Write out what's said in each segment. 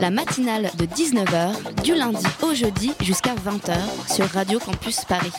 La matinale de 19h, du lundi au jeudi jusqu'à 20h sur Radio Campus Paris.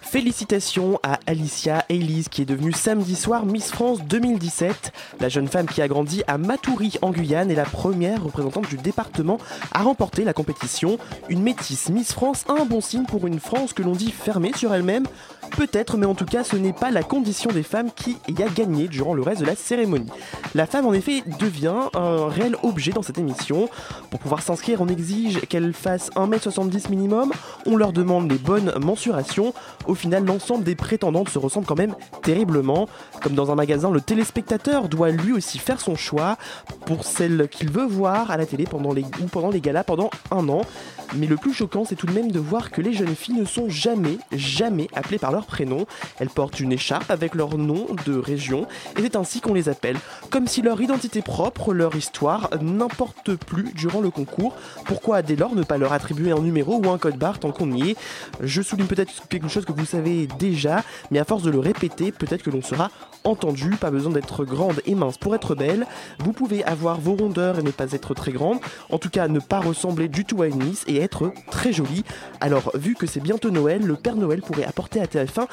Félicitations à Alicia Elise qui est devenue samedi soir Miss France 2017. La jeune femme qui a grandi à Matoury en Guyane est la première représentante du département à remporter la compétition. Une métisse Miss France un bon signe pour une France que l'on dit fermée sur elle-même. Peut-être, mais en tout cas, ce n'est pas la condition des femmes qui y a gagné durant le reste de la cérémonie. La femme, en effet, devient un réel objet dans cette émission. Pour pouvoir s'inscrire, on exige qu'elle fasse 1m70 minimum, on leur demande les bonnes mensurations. Au final, l'ensemble des prétendantes se ressemble quand même terriblement. Comme dans un magasin, le téléspectateur doit lui aussi faire son choix pour celle qu'il veut voir à la télé ou pendant les galas pendant un an. Mais le plus choquant, c'est tout de même de voir que les jeunes filles ne sont jamais, jamais appelées par leur prénom. Elles portent une écharpe avec leur nom de région et c'est ainsi qu'on les appelle. Comme si leur identité propre, leur histoire, n'importe plus durant le concours. Pourquoi dès lors ne pas leur attribuer un numéro ou un code barre tant qu'on y est? Je souligne peut-être quelque chose que vous savez déjà, mais à force de le répéter, peut-être que l'on sera entendu. Pas besoin d'être grande et mince pour être belle. Vous pouvez avoir vos rondeurs et ne pas être très grande. En tout cas, ne pas ressembler du tout à une Miss et être très jolie. Alors, vu que c'est bientôt Noël, le Père Noël pourrait apporter à TF1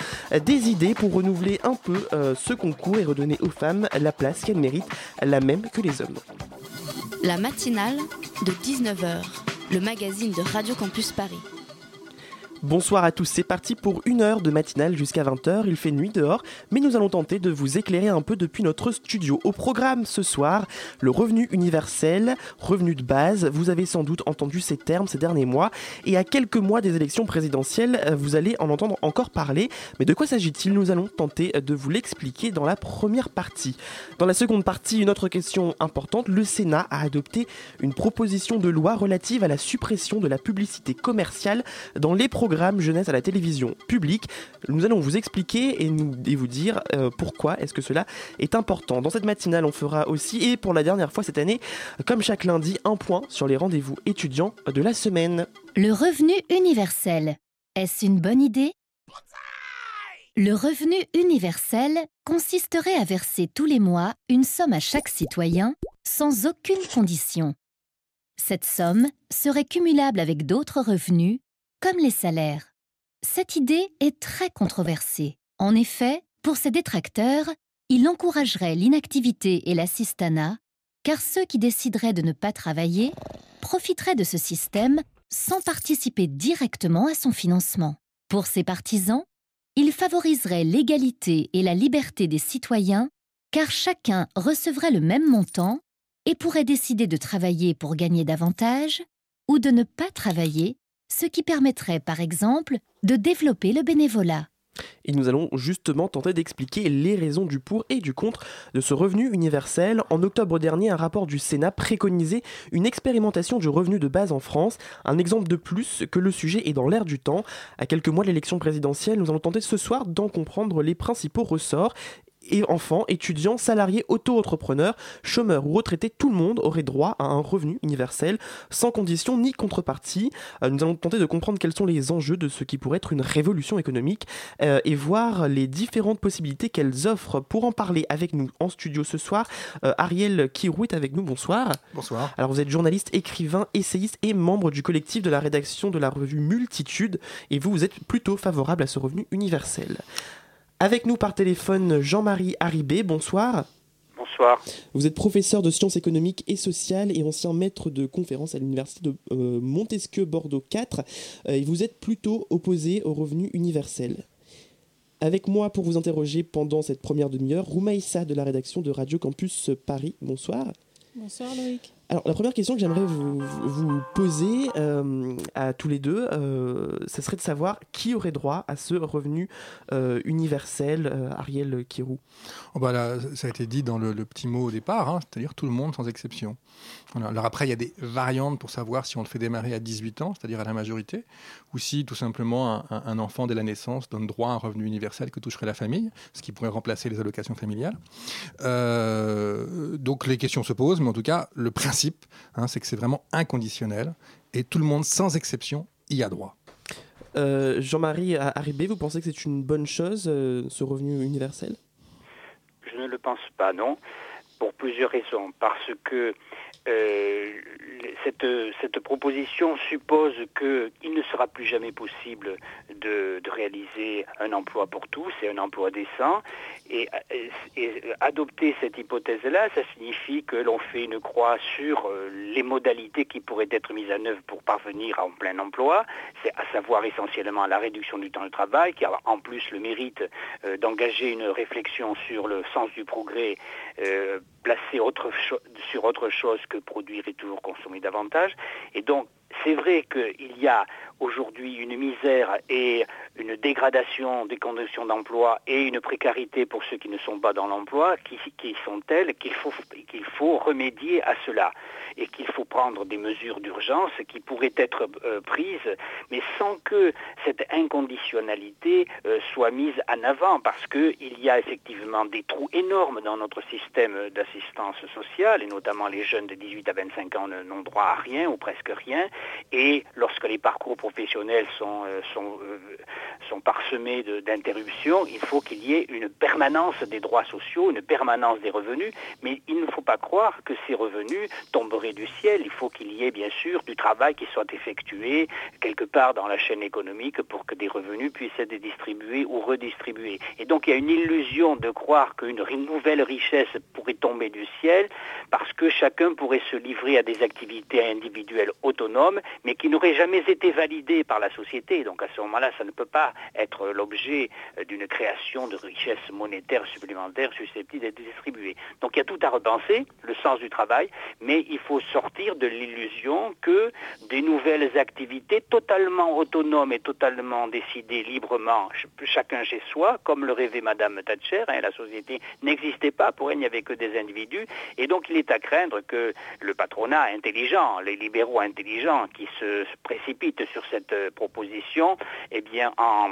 des idées pour renouveler un peu euh, ce concours et redonner aux femmes la place qu'elles méritent, la même que les hommes. La matinale de 19h, le magazine de Radio Campus Paris. Bonsoir à tous, c'est parti pour une heure de matinale jusqu'à 20h. Il fait nuit dehors, mais nous allons tenter de vous éclairer un peu depuis notre studio. Au programme ce soir, le revenu universel, revenu de base. Vous avez sans doute entendu ces termes ces derniers mois. Et à quelques mois des élections présidentielles, euh, vous allez en entendre encore parler. Mais de quoi s'agit-il? Nous allons tenter de vous l'expliquer dans la première partie. Dans la seconde partie, une autre question importante. Le Sénat a adopté une proposition de loi relative à la suppression de la publicité commerciale dans les programmes jeunesse à la télévision publique. Nous allons vous expliquer et, vous dire euh, pourquoi est-ce que cela est important. Dans cette matinale, on fera aussi, et pour la dernière fois cette année, comme chaque lundi, un point sur les rendez-vous étudiants de la semaine. Le revenu universel. Est-ce une bonne idée? Le revenu universel consisterait à verser tous les mois une somme à chaque citoyen sans aucune condition. Cette somme serait cumulable avec d'autres revenus, comme les salaires. Cette idée est très controversée. En effet, pour ses détracteurs, il encouragerait l'inactivité et l'assistanat, car ceux qui décideraient de ne pas travailler profiteraient de ce système sans participer directement à son financement. Pour ses partisans, il favoriserait l'égalité et la liberté des citoyens, car chacun recevrait le même montant et pourrait décider de travailler pour gagner davantage ou de ne pas travailler, ce qui permettrait par exemple de développer le bénévolat. Et nous allons justement tenter d'expliquer les raisons du pour et du contre de ce revenu universel. En octobre dernier, un rapport du Sénat préconisait une expérimentation du revenu de base en France. Un exemple de plus que le sujet est dans l'air du temps. À quelques mois de l'élection présidentielle, nous allons tenter ce soir d'en comprendre les principaux ressorts et enfants, étudiants, salariés, auto-entrepreneurs, chômeurs ou retraités, tout le monde aurait droit à un revenu universel sans condition ni contrepartie. Euh, nous allons tenter de comprendre quels sont les enjeux de ce qui pourrait être une révolution économique euh, et voir les différentes possibilités qu'elles offrent. Pour en parler avec nous en studio ce soir, euh, Ariel Kirou est avec nous. Bonsoir. Bonsoir. Alors vous êtes journaliste, écrivain, essayiste et membre du collectif de la rédaction de la revue Multitude et vous, vous êtes plutôt favorable à ce revenu universel. Avec nous par téléphone Jean-Marie Haribé, bonsoir. Bonsoir. Vous êtes professeur de sciences économiques et sociales et ancien maître de conférences à l'université de euh, Montesquieu Bordeaux 4 euh, et vous êtes plutôt opposé au revenu universel. Avec moi pour vous interroger pendant cette première demi-heure, Roumaïssa de la rédaction de Radio Campus Paris, bonsoir. Bonsoir Loïc. Alors la première question que j'aimerais vous, poser euh, à tous les deux, euh, ce serait de savoir qui aurait droit à ce revenu euh, universel, Ariel Kirou? Oh bah ça a été dit dans le, petit mot au départ, hein, c'est-à-dire tout le monde sans exception. Alors après, il y a des variantes pour savoir si on le fait démarrer à 18 ans, c'est-à-dire à la majorité, ou si tout simplement un, un enfant dès la naissance donne droit à un revenu universel que toucherait la famille, ce qui pourrait remplacer les allocations familiales. Donc les questions se posent, mais en tout cas, le principe, hein, c'est que c'est vraiment inconditionnel et tout le monde, sans exception, y a droit. Euh, Jean-Marie Haribé, vous pensez que c'est une bonne chose, euh, ce revenu universel? Je ne le pense pas, non, pour plusieurs raisons. Parce que euh, cette, cette, proposition suppose qu'il ne sera plus jamais possible de, réaliser un emploi pour tous et un emploi décent. Et adopter cette hypothèse-là, ça signifie que l'on fait une croix sur euh, les modalités qui pourraient être mises en œuvre pour parvenir à un plein emploi, c'est à savoir essentiellement la réduction du temps de travail, qui a en plus le mérite euh, d'engager une réflexion sur le sens du progrès euh, placé autre sur autre chose que produire et toujours consommer davantage. Et donc, c'est vrai qu'il y a aujourd'hui une misère et une dégradation des conditions d'emploi et une précarité pour ceux qui ne sont pas dans l'emploi qui, sont telles qu'il faut, qu'il faut remédier à cela et qu'il faut prendre des mesures d'urgence qui pourraient être euh, prises, mais sans que cette inconditionnalité euh, soit mise en avant, parce qu'il y a effectivement des trous énormes dans notre système d'assistance sociale, et notamment les jeunes de 18 à 25 ans n'ont droit à rien ou presque rien, et lorsque les parcours professionnels sont, euh, sont, euh, sont parsemés d'interruptions, il faut qu'il y ait une permanence des droits sociaux, une permanence des revenus, mais il ne faut pas croire que ces revenus tomberaient du ciel. Il faut qu'il y ait bien sûr du travail qui soit effectué quelque part dans la chaîne économique pour que des revenus puissent être distribués ou redistribués. Et donc il y a une illusion de croire qu'une nouvelle richesse pourrait tomber du ciel parce que chacun pourrait se livrer à des activités individuelles autonomes, mais qui n'auraient jamais été validées par la société. Donc à ce moment-là, ça ne peut pas être l'objet d'une création de richesses monétaires supplémentaires susceptibles d'être distribuées. Donc il y a tout à repenser, le sens du travail, mais il faut sortir de l'illusion que des nouvelles activités totalement autonomes et totalement décidées librement, chacun chez soi, comme le rêvait Madame Thatcher, hein, la société n'existait pas, pour elle il n'y avait que des individus, et donc il est à craindre que le patronat intelligent, les libéraux intelligents qui se précipitent sur cette proposition, eh bien en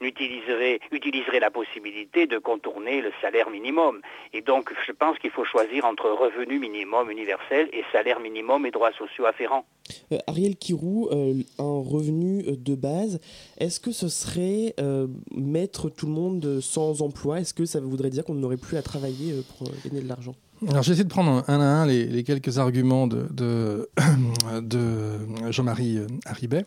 utiliserait, utiliserait la possibilité de contourner le salaire minimum. Et donc je pense qu'il faut choisir entre revenu minimum universel et salaire minimum et droits sociaux afférents. Euh, Ariel Kirou, euh, un revenu de base, est-ce que ce serait euh, mettre tout le monde sans emploi? Est-ce que ça voudrait dire qu'on n'aurait plus à travailler pour gagner de l'argent? Alors j'essaie de prendre un à un les, les quelques arguments de, de, de Jean-Marie Haribet.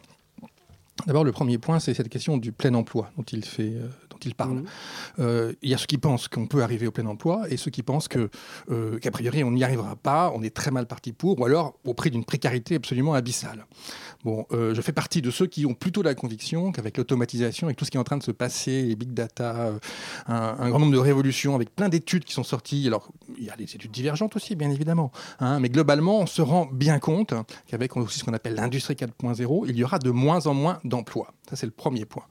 D'abord, le premier point, c'est cette question du plein emploi dont il fait, euh, dont il parle. Mmh. Euh, il y a ceux qui pensent qu'on peut arriver au plein emploi et ceux qui pensent que euh, qu'a priori on n'y arrivera pas, on est très mal parti pour, ou alors au prix d'une précarité absolument abyssale. Bon, euh, je fais partie de ceux qui ont plutôt la conviction qu'avec l'automatisation et tout ce qui est en train de se passer, les big data, un, un, grand nombre de révolutions, avec plein d'études qui sont sorties. Alors, il y a des études divergentes aussi, bien évidemment, hein, mais globalement, on se rend bien compte qu'avec aussi ce qu'on appelle l'industrie 4.0, il y aura de moins en moins d'emplois. Ça, c'est le premier point.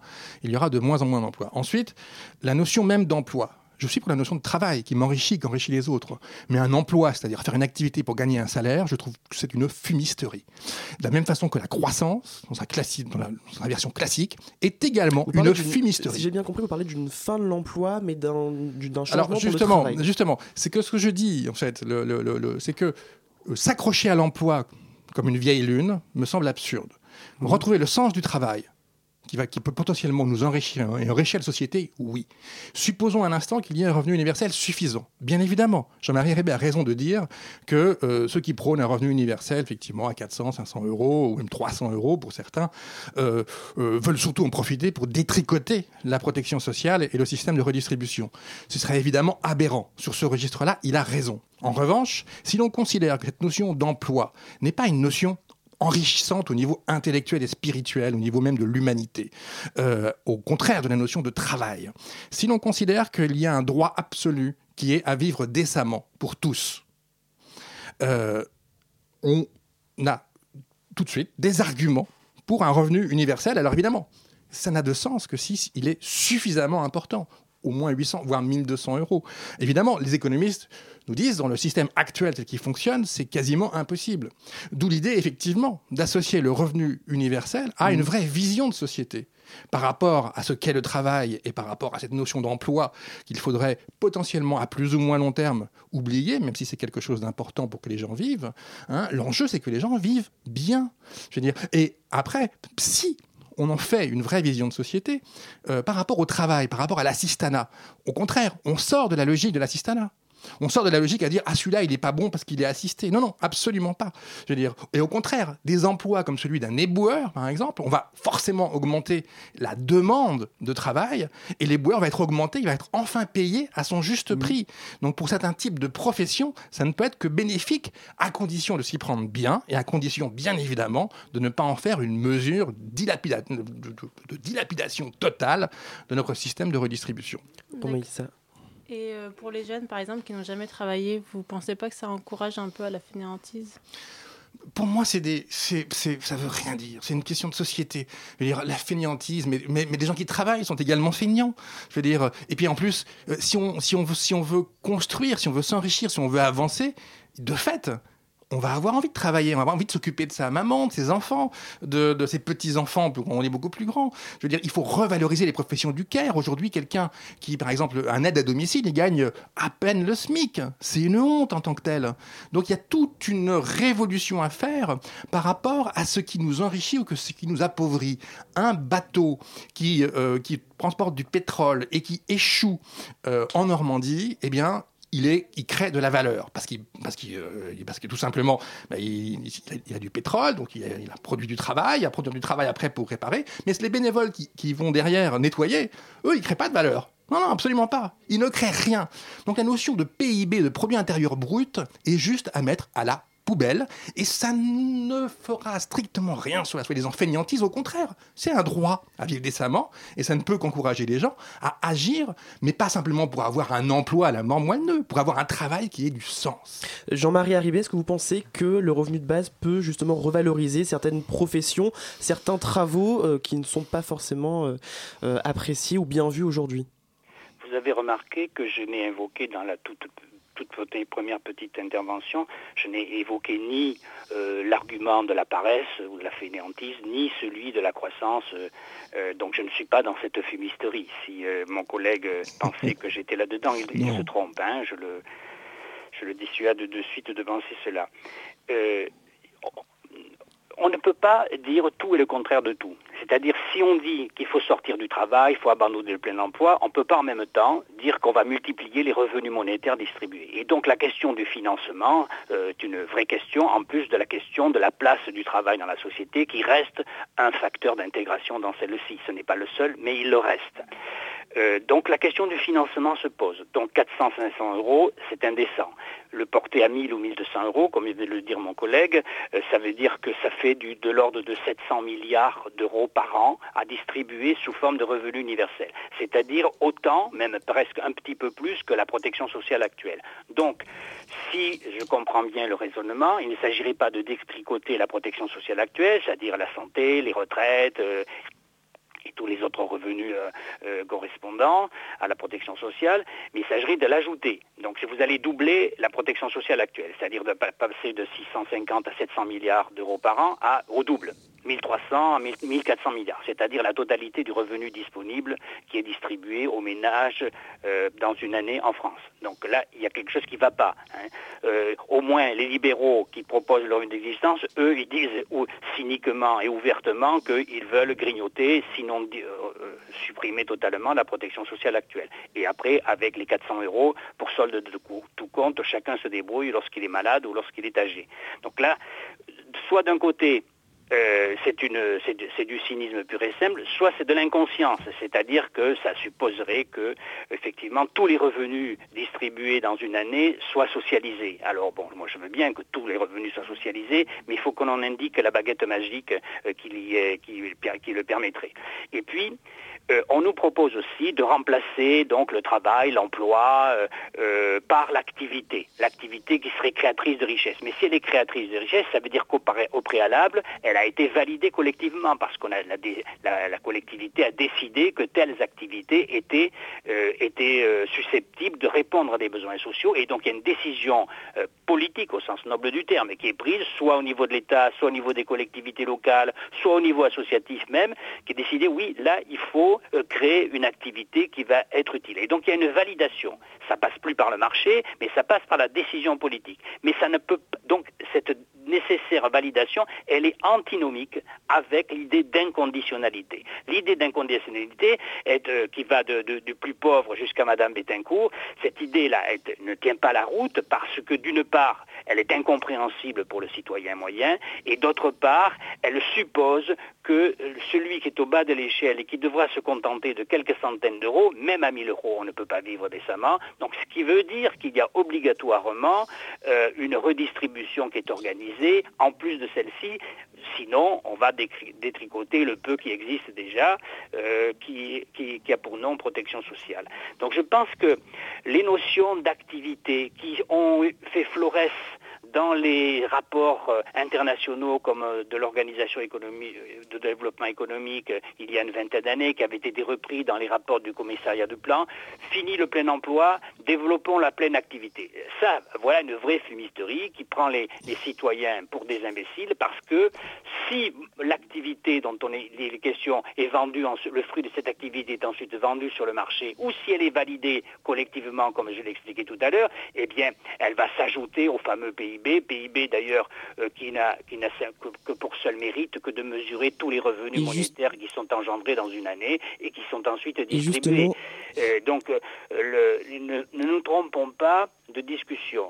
Il y aura de moins en moins d'emplois. Ensuite, la notion même d'emploi. Je suis pour la notion de travail qui m'enrichit, qui enrichit les autres. Mais un emploi, c'est-à-dire faire une activité pour gagner un salaire, je trouve que c'est une fumisterie. De la même façon que la croissance, dans sa, dans la, dans sa version classique, est également une fumisterie. Si j'ai bien compris, vous parlez d'une fin de l'emploi, mais d'un changement Alors, justement, justement, c'est que ce que je dis, en fait, le, le, le, c'est que euh, s'accrocher à l'emploi comme une vieille lune me semble absurde. Mmh. Retrouver le sens du travail, qui, peut potentiellement nous enrichir et enrichir la société, oui. Supposons un instant qu'il y ait un revenu universel suffisant. Bien évidemment, Jean-Marie Rébé a raison de dire que euh, ceux qui prônent un revenu universel, effectivement, à 400, 500 euros, ou même 300 euros pour certains, euh, euh, veulent surtout en profiter pour détricoter la protection sociale et le système de redistribution. Ce serait évidemment aberrant. Sur ce registre-là, il a raison. En revanche, si l'on considère que cette notion d'emploi n'est pas une notion enrichissante au niveau intellectuel et spirituel, au niveau même de l'humanité, euh, au contraire de la notion de travail. Si l'on considère qu'il y a un droit absolu qui est à vivre décemment pour tous, euh, on a tout de suite des arguments pour un revenu universel. Alors évidemment, ça n'a de sens que si il est suffisamment important, au moins 800, voire 1200 euros. Évidemment, les économistes nous disent, dans le système actuel tel qu'il fonctionne, c'est quasiment impossible. D'où l'idée, effectivement, d'associer le revenu universel à une vraie vision de société par rapport à ce qu'est le travail et par rapport à cette notion d'emploi qu'il faudrait potentiellement à plus ou moins long terme oublier, même si c'est quelque chose d'important pour que les gens vivent, hein, l'enjeu c'est que les gens vivent bien. Je veux dire. Et après, si on en fait une vraie vision de société euh, par rapport au travail, par rapport à l'assistanat. Au contraire, on sort de la logique de l'assistanat. On sort de la logique à dire ah celui-là il n'est pas bon parce qu'il est assisté. Non non absolument pas. Je veux dire et au contraire des emplois comme celui d'un éboueur par exemple, on va forcément augmenter la demande de travail et l'éboueur va être augmenté, il va être enfin payé à son juste mmh. prix. Donc pour certains types de professions, ça ne peut être que bénéfique à condition de s'y prendre bien et à condition bien évidemment de ne pas en faire une mesure de, dilapidation totale de notre système de redistribution. ça? Et euh, pour les jeunes, par exemple, qui n'ont jamais travaillé, vous ne pensez pas que ça encourage un peu à la fainéantise? Pour moi, c'est des, c'est, ça veut rien dire. C'est une question de société. Je veux dire, la fainéantise, mais, mais, mais, des gens qui travaillent sont également feignants. Je veux dire, et puis en plus, euh, si on, si on veut, si on veut construire, si on veut s'enrichir, si on veut avancer, de fait, on va avoir envie de travailler, on va avoir envie de s'occuper de sa maman, de ses enfants, de, ses petits-enfants, on est beaucoup plus grand. Je veux dire, il faut revaloriser les professions du care. Aujourd'hui, quelqu'un qui, par exemple, un aide à domicile, il gagne à peine le SMIC. C'est une honte en tant que tel. Donc il y a toute une révolution à faire par rapport à ce qui nous enrichit ou que ce qui nous appauvrit. Un bateau qui, euh, qui transporte du pétrole et qui échoue euh, en Normandie, eh bien, il, est, crée de la valeur parce qu'il parce euh, parce que tout simplement bah, il, a, du pétrole donc il a, produit du travail il a produit du travail après pour réparer. Mais c'est les bénévoles qui, qui, vont derrière nettoyer eux ils créent pas de valeur. Non non absolument pas. Ils ne créent rien. Donc la notion de PIB de produit intérieur brut est juste à mettre à la poubelle et ça ne fera strictement rien sur la soie des enseignantises. Au contraire, c'est un droit à vivre décemment et ça ne peut qu'encourager les gens à agir, mais pas simplement pour avoir un emploi à la mort moelleux, pour avoir un travail qui ait du sens. Jean-Marie Arribé, est-ce que vous pensez que le revenu de base peut justement revaloriser certaines professions, certains travaux euh, qui ne sont pas forcément euh, euh, appréciés ou bien vus aujourd'hui? Vous avez remarqué que je n'ai invoqué dans la toute toute votre première petite intervention, je n'ai évoqué ni euh, l'argument de la paresse ou de la fainéantise, ni celui de la croissance. Euh, euh, donc je ne suis pas dans cette fumisterie. Si mon collègue pensait que j'étais là-dedans, il, se trompe. Hein, je, le, je le dissuade de suite de penser cela on ne peut pas dire tout et le contraire de tout. C'est-à-dire, si on dit qu'il faut sortir du travail, il faut abandonner le plein emploi, on ne peut pas en même temps dire qu'on va multiplier les revenus monétaires distribués. Et donc la question du financement euh, est une vraie question, en plus de la question de la place du travail dans la société, qui reste un facteur d'intégration dans celle-ci. Ce n'est pas le seul, mais il le reste. Euh, donc la question du financement se pose. Donc 400-500 euros, c'est indécent. Le porter à 1000 ou 1200 euros, comme vient de le dire mon collègue, euh, ça veut dire que ça fait de l'ordre de 700 milliards d'euros par an à distribuer sous forme de revenu universel. C'est-à-dire autant, même presque un petit peu plus que la protection sociale actuelle. Donc, si je comprends bien le raisonnement, il ne s'agirait pas de détricoter la protection sociale actuelle, c'est-à-dire la santé, les retraites, euh, et tous les autres revenus euh, euh, correspondants à la protection sociale, mais il s'agirait de l'ajouter. Donc si vous allez doubler la protection sociale actuelle, c'est-à-dire de passer de 650 à 700 milliards d'euros par an au double, 1300 à 1400 milliards, c'est-à-dire la totalité du revenu disponible qui est distribué aux ménages euh, dans une année en France. Donc là, il y a quelque chose qui ne va pas. Hein. Euh, au moins, les libéraux qui proposent le revenu d'existence, eux, ils disent ou, cyniquement et ouvertement qu'ils veulent grignoter, sinon euh, supprimer totalement la protection sociale actuelle. Et après, avec les 400 euros, pour solde de tout compte, chacun se débrouille lorsqu'il est malade ou lorsqu'il est âgé. Donc là, soit d'un côté, euh, c'est du, cynisme pur et simple, soit c'est de l'inconscience, c'est-à-dire que ça supposerait que effectivement tous les revenus distribués dans une année soient socialisés. Alors bon, moi je veux bien que tous les revenus soient socialisés, mais il faut qu'on en indique la baguette magique euh, qui, qui le permettrait. Et puis euh, on nous propose aussi de remplacer donc le travail, l'emploi euh, euh, par l'activité, l'activité qui serait créatrice de richesse. Mais si elle est créatrice de richesse, ça veut dire qu'au pré- au préalable, elle a été validée collectivement parce qu'on a la, collectivité a décidé que telles activités étaient, étaient susceptibles de répondre à des besoins sociaux et donc il y a une décision politique au sens noble du terme qui est prise soit au niveau de l'État, soit au niveau des collectivités locales, soit au niveau associatif même, qui est décidé oui là il faut euh, créer une activité qui va être utile. Et donc il y a une validation. Ça passe plus par le marché, mais ça passe par la décision politique. Mais ça ne peut donc cette nécessaire validation, elle est antinomique avec l'idée d'inconditionnalité. L'idée d'inconditionnalité est, euh, qui va du plus pauvre jusqu'à Madame Bettencourt. Cette idée-là ne tient pas la route parce que d'une part, elle est incompréhensible pour le citoyen moyen et d'autre part, elle suppose que euh, celui qui est au bas de l'échelle et qui devra se contenter de quelques centaines d'euros, même à 1000 euros, on ne peut pas vivre décemment. Donc ce qui veut dire qu'il y a obligatoirement euh, une redistribution qui est organisée en plus de celle-ci. Sinon, on va détricoter le peu qui existe déjà, euh, qui, qui- qui a pour nom protection sociale. Donc je pense que les notions d'activité qui ont fait florès dans les rapports euh, internationaux comme euh, de l'Organisation euh, de développement économique il y a une vingtaine d'années, qui avaient été repris dans les rapports du commissariat du plan, fini le plein emploi, développons la pleine activité. Ça, voilà une vraie fumisterie qui prend les, citoyens pour des imbéciles parce que si l'activité dont on est les questions est vendue, en- le fruit de cette activité est ensuite vendu sur le marché ou si elle est validée collectivement, comme je l'ai expliqué tout à l'heure, eh bien, elle va s'ajouter au fameux PIB, PIB d'ailleurs euh, qui n'a que, que pour seul mérite que de mesurer tous les revenus Et juste- monétaires qui sont engendrés dans une année et qui sont ensuite distribués. justement, Euh, donc, le- ne, ne nous trompons pas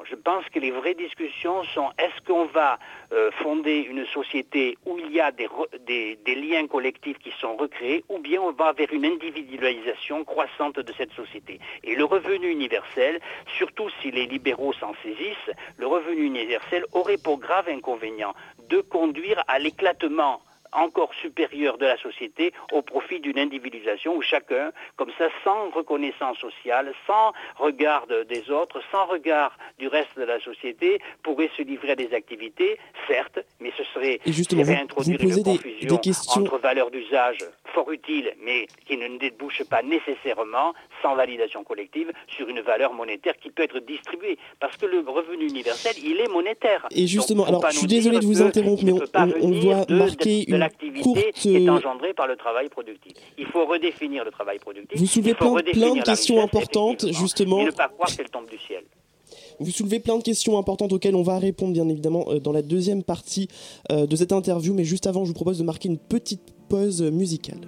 Je pense que les vraies discussions sont est-ce qu'on va euh, fonder une société où il y a des liens collectifs qui sont recréés ou bien on va vers une individualisation croissante de cette société? Et le revenu universel, surtout si les libéraux s'en saisissent, le revenu universel aurait pour grave inconvénient de conduire à l'éclatement encore supérieur de la société au profit d'une individualisation où chacun, comme ça, sans reconnaissance sociale, sans regard de- des autres, sans regard du reste de la société, pourrait se livrer à des activités, certes, mais ce serait Et justement, vous- posez une des- confusion des questions- entre valeurs d'usage fort utiles, mais qui ne débouchent pas nécessairement, sans validation collective, sur une valeur monétaire qui peut être distribuée. Parce que le revenu universel, il est monétaire. Et justement, Donc, alors je suis désolé de vous interrompre, mais on, doit de- marquer de, de une l'activité qui est engendrée par le travail productif. Il faut redéfinir le travail productif. Vous soulevez plein, de questions richesse, importantes, justement. Et ne pas croire qu'elle tombe du ciel. Vous soulevez plein de questions importantes auxquelles on va répondre bien évidemment euh, dans la deuxième partie euh, de cette interview, mais juste avant, je vous propose de marquer une petite pause musicale.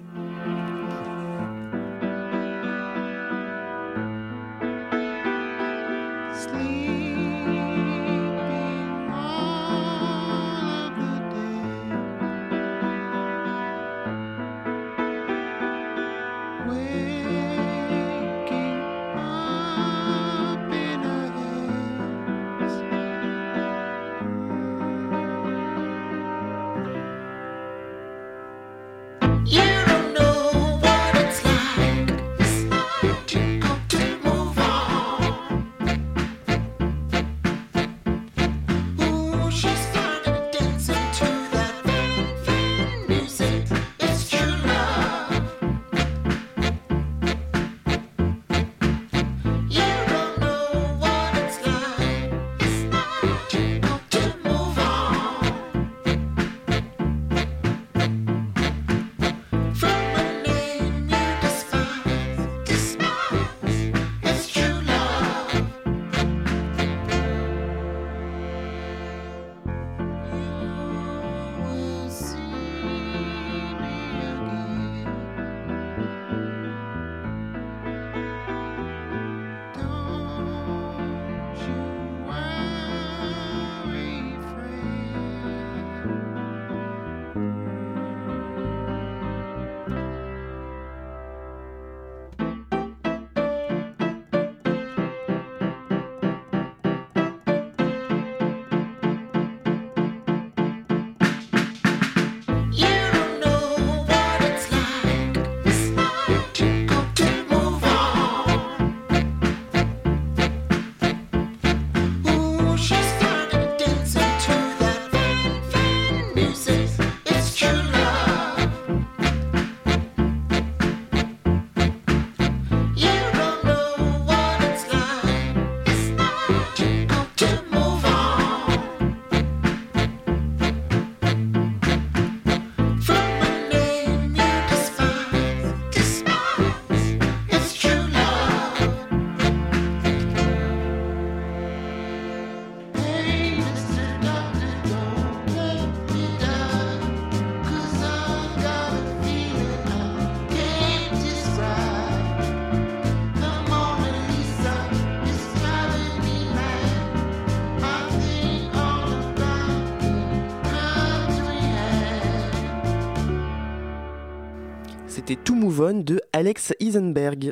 To Move On de Alex Isenberg.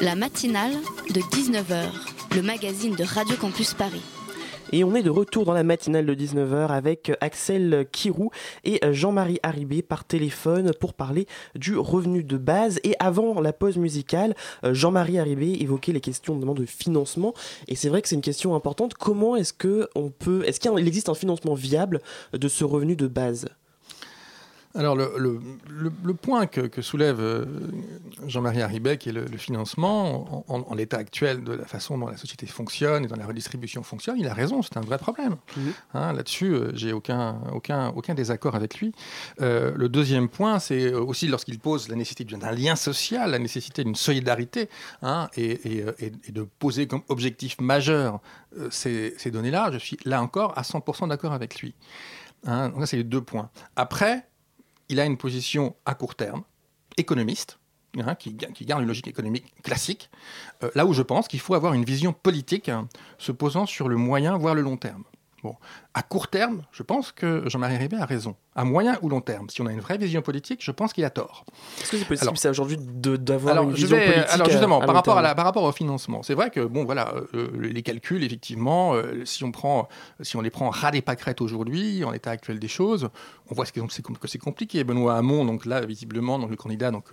La matinale de 19h, le magazine de Radio Campus Paris. Et on est de retour dans la matinale de 19h avec Axel Kirou et Jean-Marie Haribé par téléphone pour parler du revenu de base. Et avant la pause musicale, Jean-Marie Haribé évoquait les questions de financement. Et c'est vrai que c'est une question importante. Comment est-ce que on peut, est-ce qu'il existe un financement viable de ce revenu de base? Alors, le, point que, soulève euh, Jean-Marie Haribet, qui est le, financement, en, l'état actuel de la façon dont la société fonctionne et dont la redistribution fonctionne, il a raison, c'est un vrai problème. Hein, là-dessus, euh, j'ai aucun, aucun, aucun désaccord avec lui. Euh, le deuxième point, c'est aussi lorsqu'il pose la nécessité d'un lien social, la nécessité d'une solidarité, hein, et, de poser comme objectif majeur ces, données-là, je suis là encore à 100% d'accord avec lui. Hein, donc, ça, c'est les deux points. Après, il a une position à court terme, économiste, hein, qui, garde une logique économique classique, euh, là où je pense qu'il faut avoir une vision politique hein, se posant sur le moyen, voire le long terme. À court terme, je pense que Jean-Marie Ribet a raison. À moyen ou long terme, si on a une vraie vision politique, je pense qu'il a tort. Est-ce que c'est possible aujourd'hui d'avoir une vision politique Alors justement, par, rapport à la, par rapport au financement, c'est vrai que bon voilà, euh, les calculs, effectivement, euh, si, on prend, si on les prend ras des pâquerettes aujourd'hui, en l'état actuel des choses, on voit que c'est compliqué. Benoît Hamon, donc là, visiblement, donc, le candidat donc,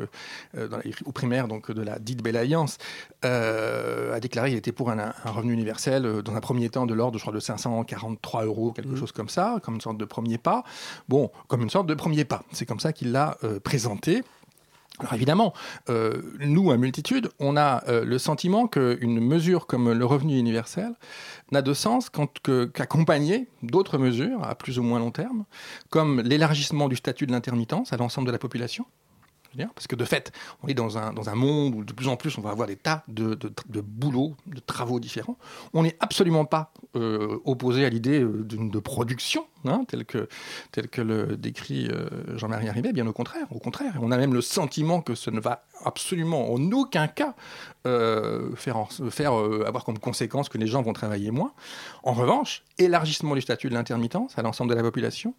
euh, dans aux primaires donc, de la dite Belle Alliance, a déclaré qu'il était pour un, revenu universel, dans un premier temps, de l'ordre, je crois, de 543 euros quelque mmh. chose comme ça, comme une sorte de premier pas. Bon, comme une sorte de premier pas. C'est comme ça qu'il l'a euh, présenté. Alors évidemment, euh, nous, à Multitude, on a euh, le sentiment qu'une mesure comme le revenu universel n'a de sens qu'accompagner d'autres mesures à plus ou moins long terme, comme l'élargissement du statut de l'intermittence à l'ensemble de la population, parce que de fait, on est dans un, dans un monde où de plus en plus on va avoir des tas de, de, de boulots, de travaux différents. On n'est absolument pas euh, opposé à l'idée euh, de production, hein, telle, que, que le décrit euh, Jean-Marie Arrivé, bien au contraire. Au contraire, on a même le sentiment que ce ne va absolument en aucun cas faire, faire avoir comme conséquence que les gens vont travailler moins. En revanche, élargissement du statut de l'intermittence à l'ensemble de la population,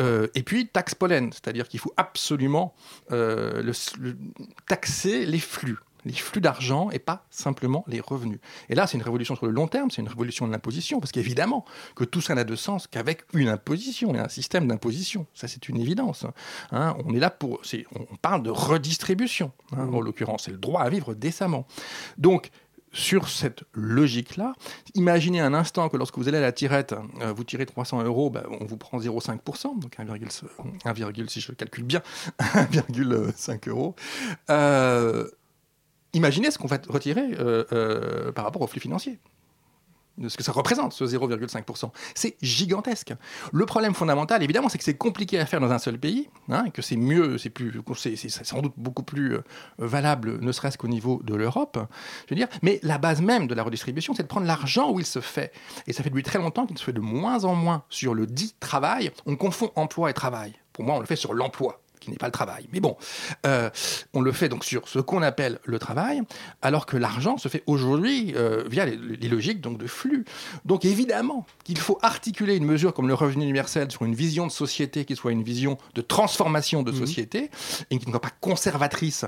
et puis taxe pollen, c'est-à-dire qu'il faut absolument taxer les flux les flux d'argent et pas simplement les revenus. Et là, c'est une révolution sur le long terme, c'est une révolution de l'imposition, parce qu'évidemment que tout ça n'a de sens qu'avec une imposition et un système d'imposition. Ça, c'est une évidence. Hein. on est là pour, on parle de redistribution. Hein. Mmh. En l'occurrence, c'est le droit à vivre décemment. Donc, sur cette logique-là, imaginez un instant que lorsque vous allez à la tirette, euh, vous tirez 300 euros, ben, on vous prend 0,5%, donc 1, si je calcule bien, 1,5 euros. Euh, imaginez ce qu'on va retirer euh, par rapport au flux financier de ce que ça représente, ce 0,5%. C'est gigantesque. Le problème fondamental, évidemment, c'est que c'est compliqué à faire dans un seul pays, hein, que c'est mieux, c'est plus, c'est sans doute beaucoup plus euh, valable, ne serait-ce qu'au niveau de l'Europe. Mais la base même de la redistribution, c'est de prendre l'argent où il se fait. Et ça fait depuis très longtemps qu'il se fait de moins en moins sur le dit travail. On confond emploi et travail. Pour moi, on le fait sur l'emploi qui n'est pas le travail. Mais bon, euh, on le fait donc sur ce qu'on appelle le travail, alors que l'argent se fait aujourd'hui euh, via les, logiques donc de flux. Donc évidemment qu'il faut articuler une mesure comme le revenu universel sur une vision de société qui soit une vision de transformation de mmh. société et qui ne soit pas conservatrice,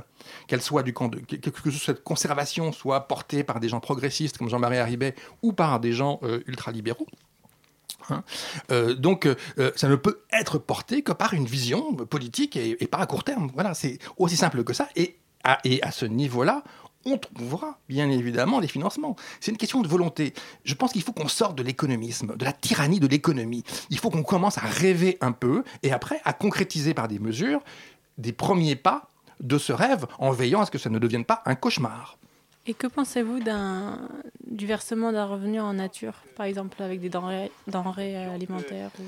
qu'elle soit du camp de que, cette conservation soit portée par des gens progressistes comme Jean-Marie Haribet ou par des gens euh, ultralibéraux. Hein. Euh, donc, euh, ça ne peut être porté que par une vision politique et, pas à court terme. Voilà, c'est aussi simple que ça. Et à ce niveau-là, on trouvera bien évidemment des financements. C'est une question de volonté. Je pense qu'il faut qu'on sorte de l'économisme, de la tyrannie de l'économie. Il faut qu'on commence à rêver un peu et après à concrétiser par des mesures des premiers pas de ce rêve en veillant à ce que ça ne devienne pas un cauchemar. Et que pensez-vous du versement d'un revenu en nature, par exemple avec des denrées, denrées alimentaires ou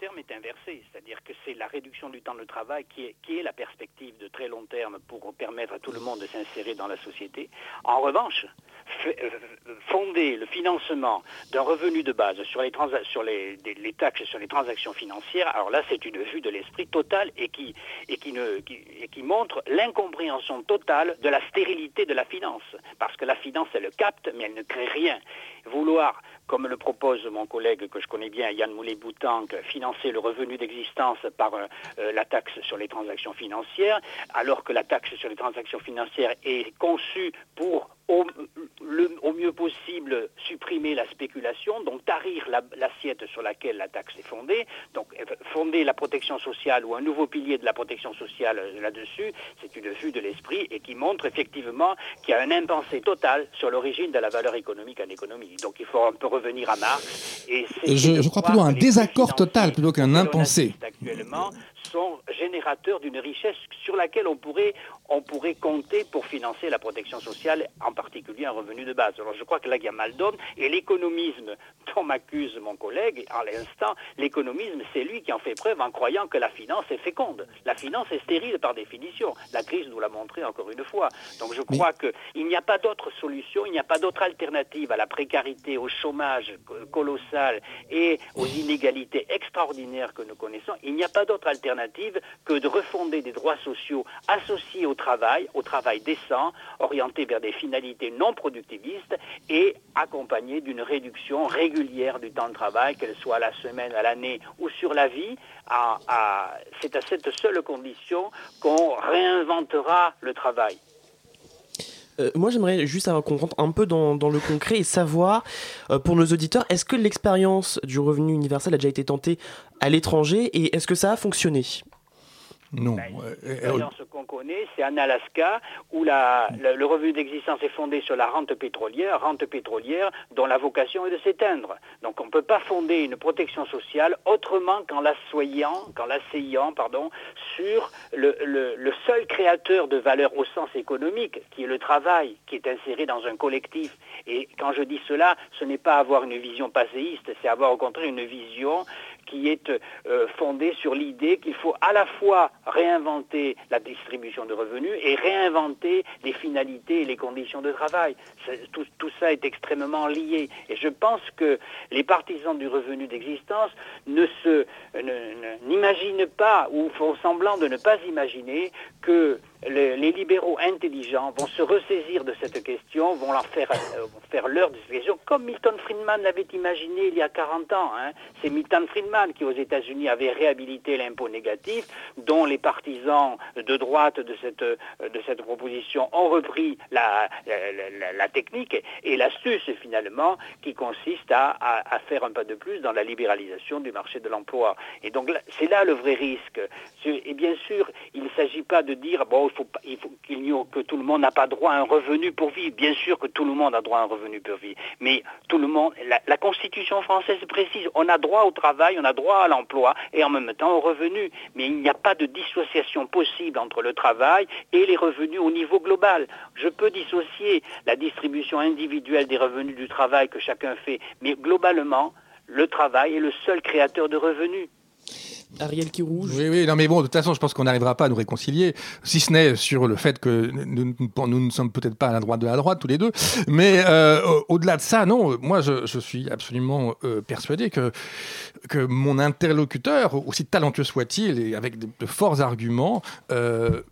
terme est inversé, c'est-à-dire que c'est la réduction du temps de travail qui est, qui est la perspective de très long terme pour permettre à tout le monde de s'insérer dans la société. En revanche, euh, fonder le financement d'un revenu de base sur les, sur les, les, taxes sur les transactions financières, alors là c'est une vue de l'esprit totale et qui, et qui, ne, et qui montre l'incompréhension totale de la stérilité de la finance. Parce que la finance, elle le capte, mais elle ne crée rien. Vouloir comme le propose mon collègue que je connais bien, Yann Moulet-Boutank, financer le revenu d'existence par euh, la taxe sur les transactions financières, alors que la taxe sur les transactions financières est conçue pour au, mieux possible supprimer la spéculation, donc tarir l'assiette sur laquelle la taxe est fondée, donc euh, fonder la protection sociale ou un nouveau pilier de la protection sociale euh, là-dessus, c'est une vue de l'esprit et qui montre effectivement qu'il y a un impensé total sur l'origine de la valeur économique en économie. Donc il faut un peu revenir à Marx. Et je, je crois plutôt un désaccord total plutôt qu'un impensé. Actuellement, sont générateurs d'une richesse sur laquelle on pourrait, on pourrait compter pour financer la protection sociale, en particulier un revenu de base. Alors je crois que là, il y a mal d'homme, et l'économisme dont m'accuse mon collègue, à l'instant, l'économisme, c'est lui qui en fait preuve en croyant que la finance est féconde. La finance est stérile par définition. La crise nous l'a montré encore une fois. Donc je crois qu'il n'y a pas d'autre solution, il n'y a pas d'autre alternative à la précarité, au chômage colossal et aux inégalités extraordinaires que nous connaissons. Il n'y a pas d'autre alternative que de refonder des droits sociaux associés au travail, au travail décent, orientés vers des finalités non productivistes et accompagnés d'une réduction régulière du temps de travail, qu'elle soit à la semaine, à l'année ou sur la vie. c'est à cette seule condition qu'on réinventera le travail. Euh, moi, j'aimerais juste qu'on rentre un peu dans, le concret et savoir, euh, pour nos auditeurs, est-ce que l'expérience du revenu universel a déjà été tentée à l'étranger et est-ce que ça a fonctionné? Non. Ben, ce qu'on connaît, c'est en Alaska, où le, revenu d'existence est fondé sur la rente pétrolière, rente pétrolière dont la vocation est de s'éteindre. Donc on ne peut pas fonder une protection sociale autrement qu'en l'asseyant, qu'en l'asseyant, pardon, sur le, le, seul créateur de valeur au sens économique, qui est le travail, qui est inséré dans un collectif. Et quand je dis cela, ce n'est pas avoir une vision passéiste, c'est avoir au contraire une vision qui est euh, fondée sur l'idée qu'il faut à la fois réinventer la distribution de revenus et réinventer les finalités et les conditions de travail. Tout, tout, ça est extrêmement lié. Et je pense que les partisans du revenu d'existence ne se n'imaginent pas ou font semblant de ne pas imaginer que les, libéraux intelligents vont se ressaisir de cette question, vont leur faire, euh, faire leur question, comme Milton Friedman l'avait imaginé il y a 40 ans. Hein. C'est Milton Friedman qui, aux États-Unis, avait réhabilité l'impôt négatif, dont les partisans de droite de cette, de cette proposition ont repris la, la, technique et l'astuce, finalement, qui consiste à, à, faire un pas de plus dans la libéralisation du marché de l'emploi. Et donc, c'est là le vrai risque. Et bien sûr, il ne s'agit pas de dire, bon, il faut, qu'il n'y que tout le monde n'a pas droit à un revenu pour vivre. Bien sûr que tout le monde a droit à un revenu pour vivre, mais tout le monde, la, Constitution française précise, on a droit au travail, on a droit à l'emploi et en même temps au revenu. Mais il n'y a pas de dissociation possible entre le travail et les revenus au niveau global. Je peux dissocier la distribution individuelle des revenus du travail que chacun fait, mais globalement, le travail est le seul créateur de revenus. Ariel qui rouge. Oui, oui, non, mais bon, de toute façon, je pense qu'on n'arrivera pas à nous réconcilier, si ce n'est sur le fait que nous, nous ne sommes peut-être pas à la droite de la droite, tous les deux. Mais euh, au-delà de ça, non, moi, je, suis absolument euh, persuadé que, que mon interlocuteur, aussi talentueux soit-il, et avec de, forts arguments, euh,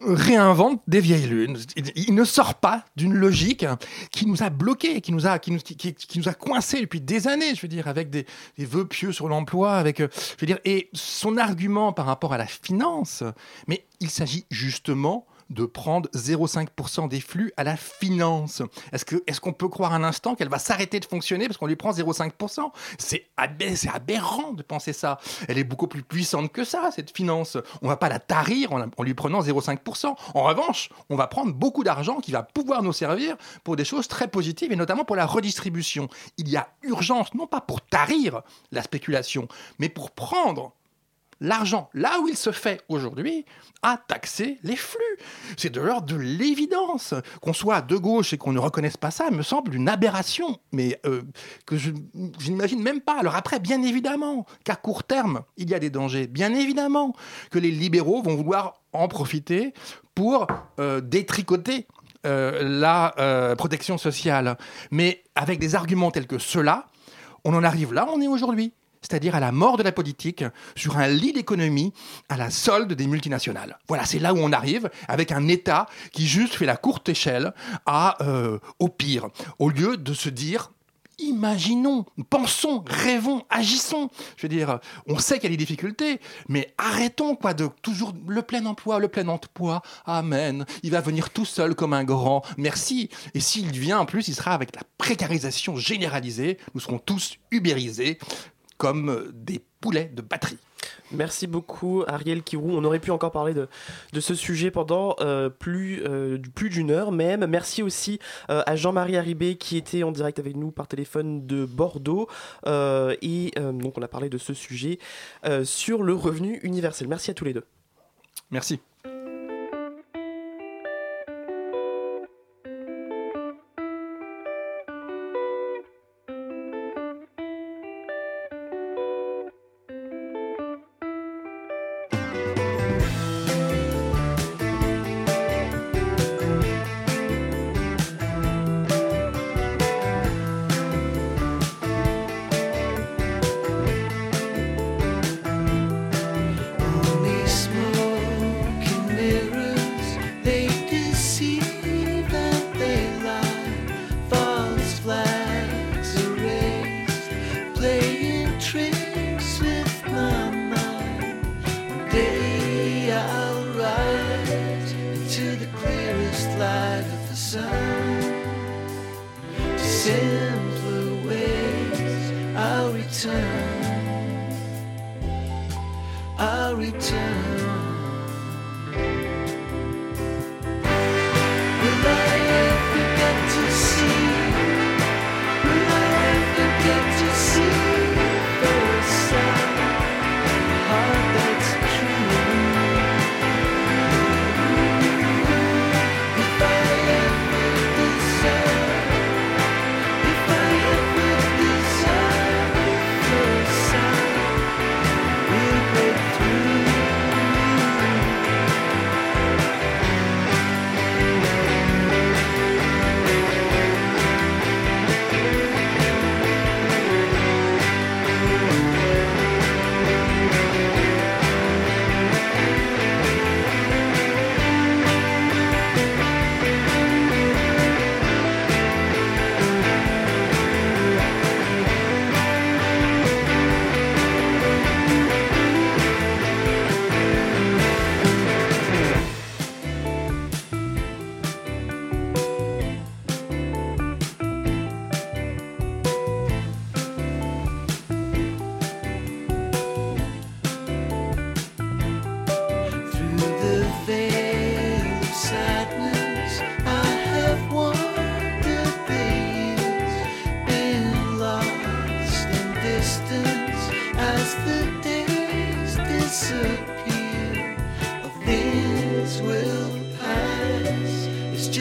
réinvente des vieilles lunes. Il, ne sort pas d'une logique qui nous a bloqués, qui nous a, qui nous, qui, nous a coincés depuis des années, je veux dire, avec des, des vœux pieux sur l'emploi, avec, euh, je veux dire, et son argument par rapport à la finance, mais il s'agit justement de prendre 0,5% des flux à la finance. Est-ce qu'on est peut croire un instant qu'elle va s'arrêter de fonctionner parce qu'on lui prend 0,5% C'est aberrant de penser ça. Elle est beaucoup plus puissante que ça, cette finance. On va pas la tarir en lui prenant 0,5%. En revanche, on va prendre beaucoup d'argent qui va pouvoir nous servir pour des choses très positives et notamment pour la redistribution. Il y a urgence, non pas pour tarir la spéculation, mais pour prendre l'argent, là où il se fait aujourd'hui, à taxer les flux. C'est de l'ordre de l'évidence. Qu'on soit de gauche et qu'on ne reconnaisse pas ça me semble une aberration, mais euh, que je, n'imagine même pas. Alors après, bien évidemment qu'à court terme, il y a des dangers. Bien évidemment que les libéraux vont vouloir en profiter pour euh, détricoter euh, la protection sociale. Mais avec des arguments tels que ceux-là, on en arrive là, on est aujourd'hui c'est-à-dire à la mort de la politique, sur un lit d'économie, à la solde des multinationales. Voilà, c'est là où on arrive, avec un État qui juste fait la courte échelle à, euh, au pire, au lieu de se dire imaginons, pensons, rêvons, agissons. Je veux dire, on sait qu'il y a des difficultés, mais arrêtons quoi de toujours le plein emploi, le plein emploi. Amen. Il va venir tout seul comme un grand. Merci. Et s'il vient en plus, il sera avec la précarisation généralisée. Nous serons tous ubérisés comme des poulets de batterie. Merci beaucoup Ariel Kirou. On aurait pu encore parler de, de ce sujet pendant euh, plus, euh, plus d'une heure même. Merci aussi euh, à Jean-Marie Haribé qui était en direct avec nous par téléphone de Bordeaux. et donc on a parlé de ce sujet sur le revenu universel. Merci à tous les deux. Merci.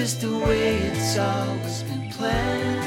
just the way it's always been planned.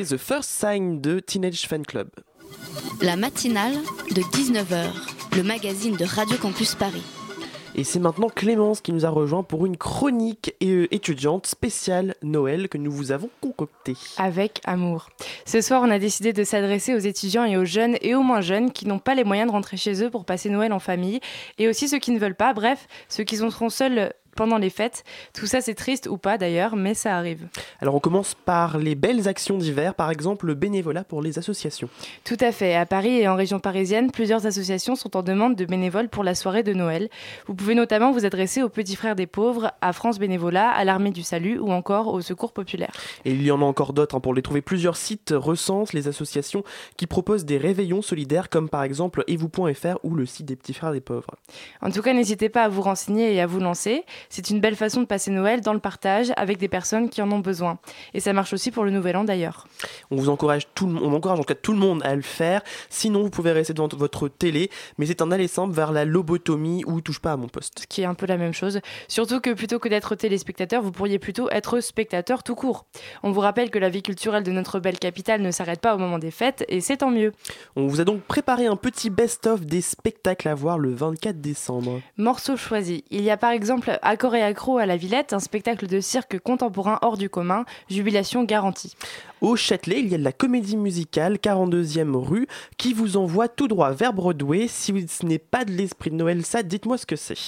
C'était The First Sign de Teenage Fan Club. La matinale de 19h, le magazine de Radio Campus Paris. Et c'est maintenant Clémence qui nous a rejoint pour une chronique euh, étudiante spéciale Noël que nous vous avons concoctée. Avec amour. Ce soir, on a décidé de s'adresser aux étudiants et aux jeunes et aux moins jeunes qui n'ont pas les moyens de rentrer chez eux pour passer Noël en famille, et aussi ceux qui ne veulent pas, bref, ceux qui seront seuls pendant les fêtes. Tout ça, c'est triste ou pas d'ailleurs, mais ça arrive. Alors on commence par les belles actions d'hiver, par exemple le bénévolat pour les associations. Tout à fait. À Paris et en région parisienne, plusieurs associations sont en demande de bénévoles pour la soirée de Noël. Vous pouvez notamment vous adresser aux petits frères des pauvres, à France Bénévolat, à l'Armée du Salut ou encore au Secours Populaire. Et il y en a encore d'autres. Hein. Pour les trouver, plusieurs sites recensent les associations qui proposent des réveillons solidaires comme par exemple evou.fr ou le site des petits frères des pauvres. En tout cas, n'hésitez pas à vous renseigner et à vous lancer. C'est une belle façon de passer Noël dans le partage avec des personnes qui en ont besoin. Et ça marche aussi pour le Nouvel An d'ailleurs. On vous encourage tout le, on encourage en tout cas tout le monde à le faire. Sinon, vous pouvez rester devant votre télé, mais c'est un aller simple vers la lobotomie ou touche pas à mon poste. Ce qui est un peu la même chose. Surtout que plutôt que d'être téléspectateur, vous pourriez plutôt être spectateur tout court. On vous rappelle que la vie culturelle de notre belle capitale ne s'arrête pas au moment des fêtes et c'est tant mieux. On vous a donc préparé un petit best-of des spectacles à voir le 24 décembre. Morceaux choisis. Il y a par exemple Accord et Accro à la Villette, un spectacle de cirque contemporain hors du commun, jubilation garantie. Au Châtelet, il y a de la comédie musicale 42e rue qui vous envoie tout droit vers Broadway. Si ce n'est pas de l'esprit de Noël, ça, dites-moi ce que c'est.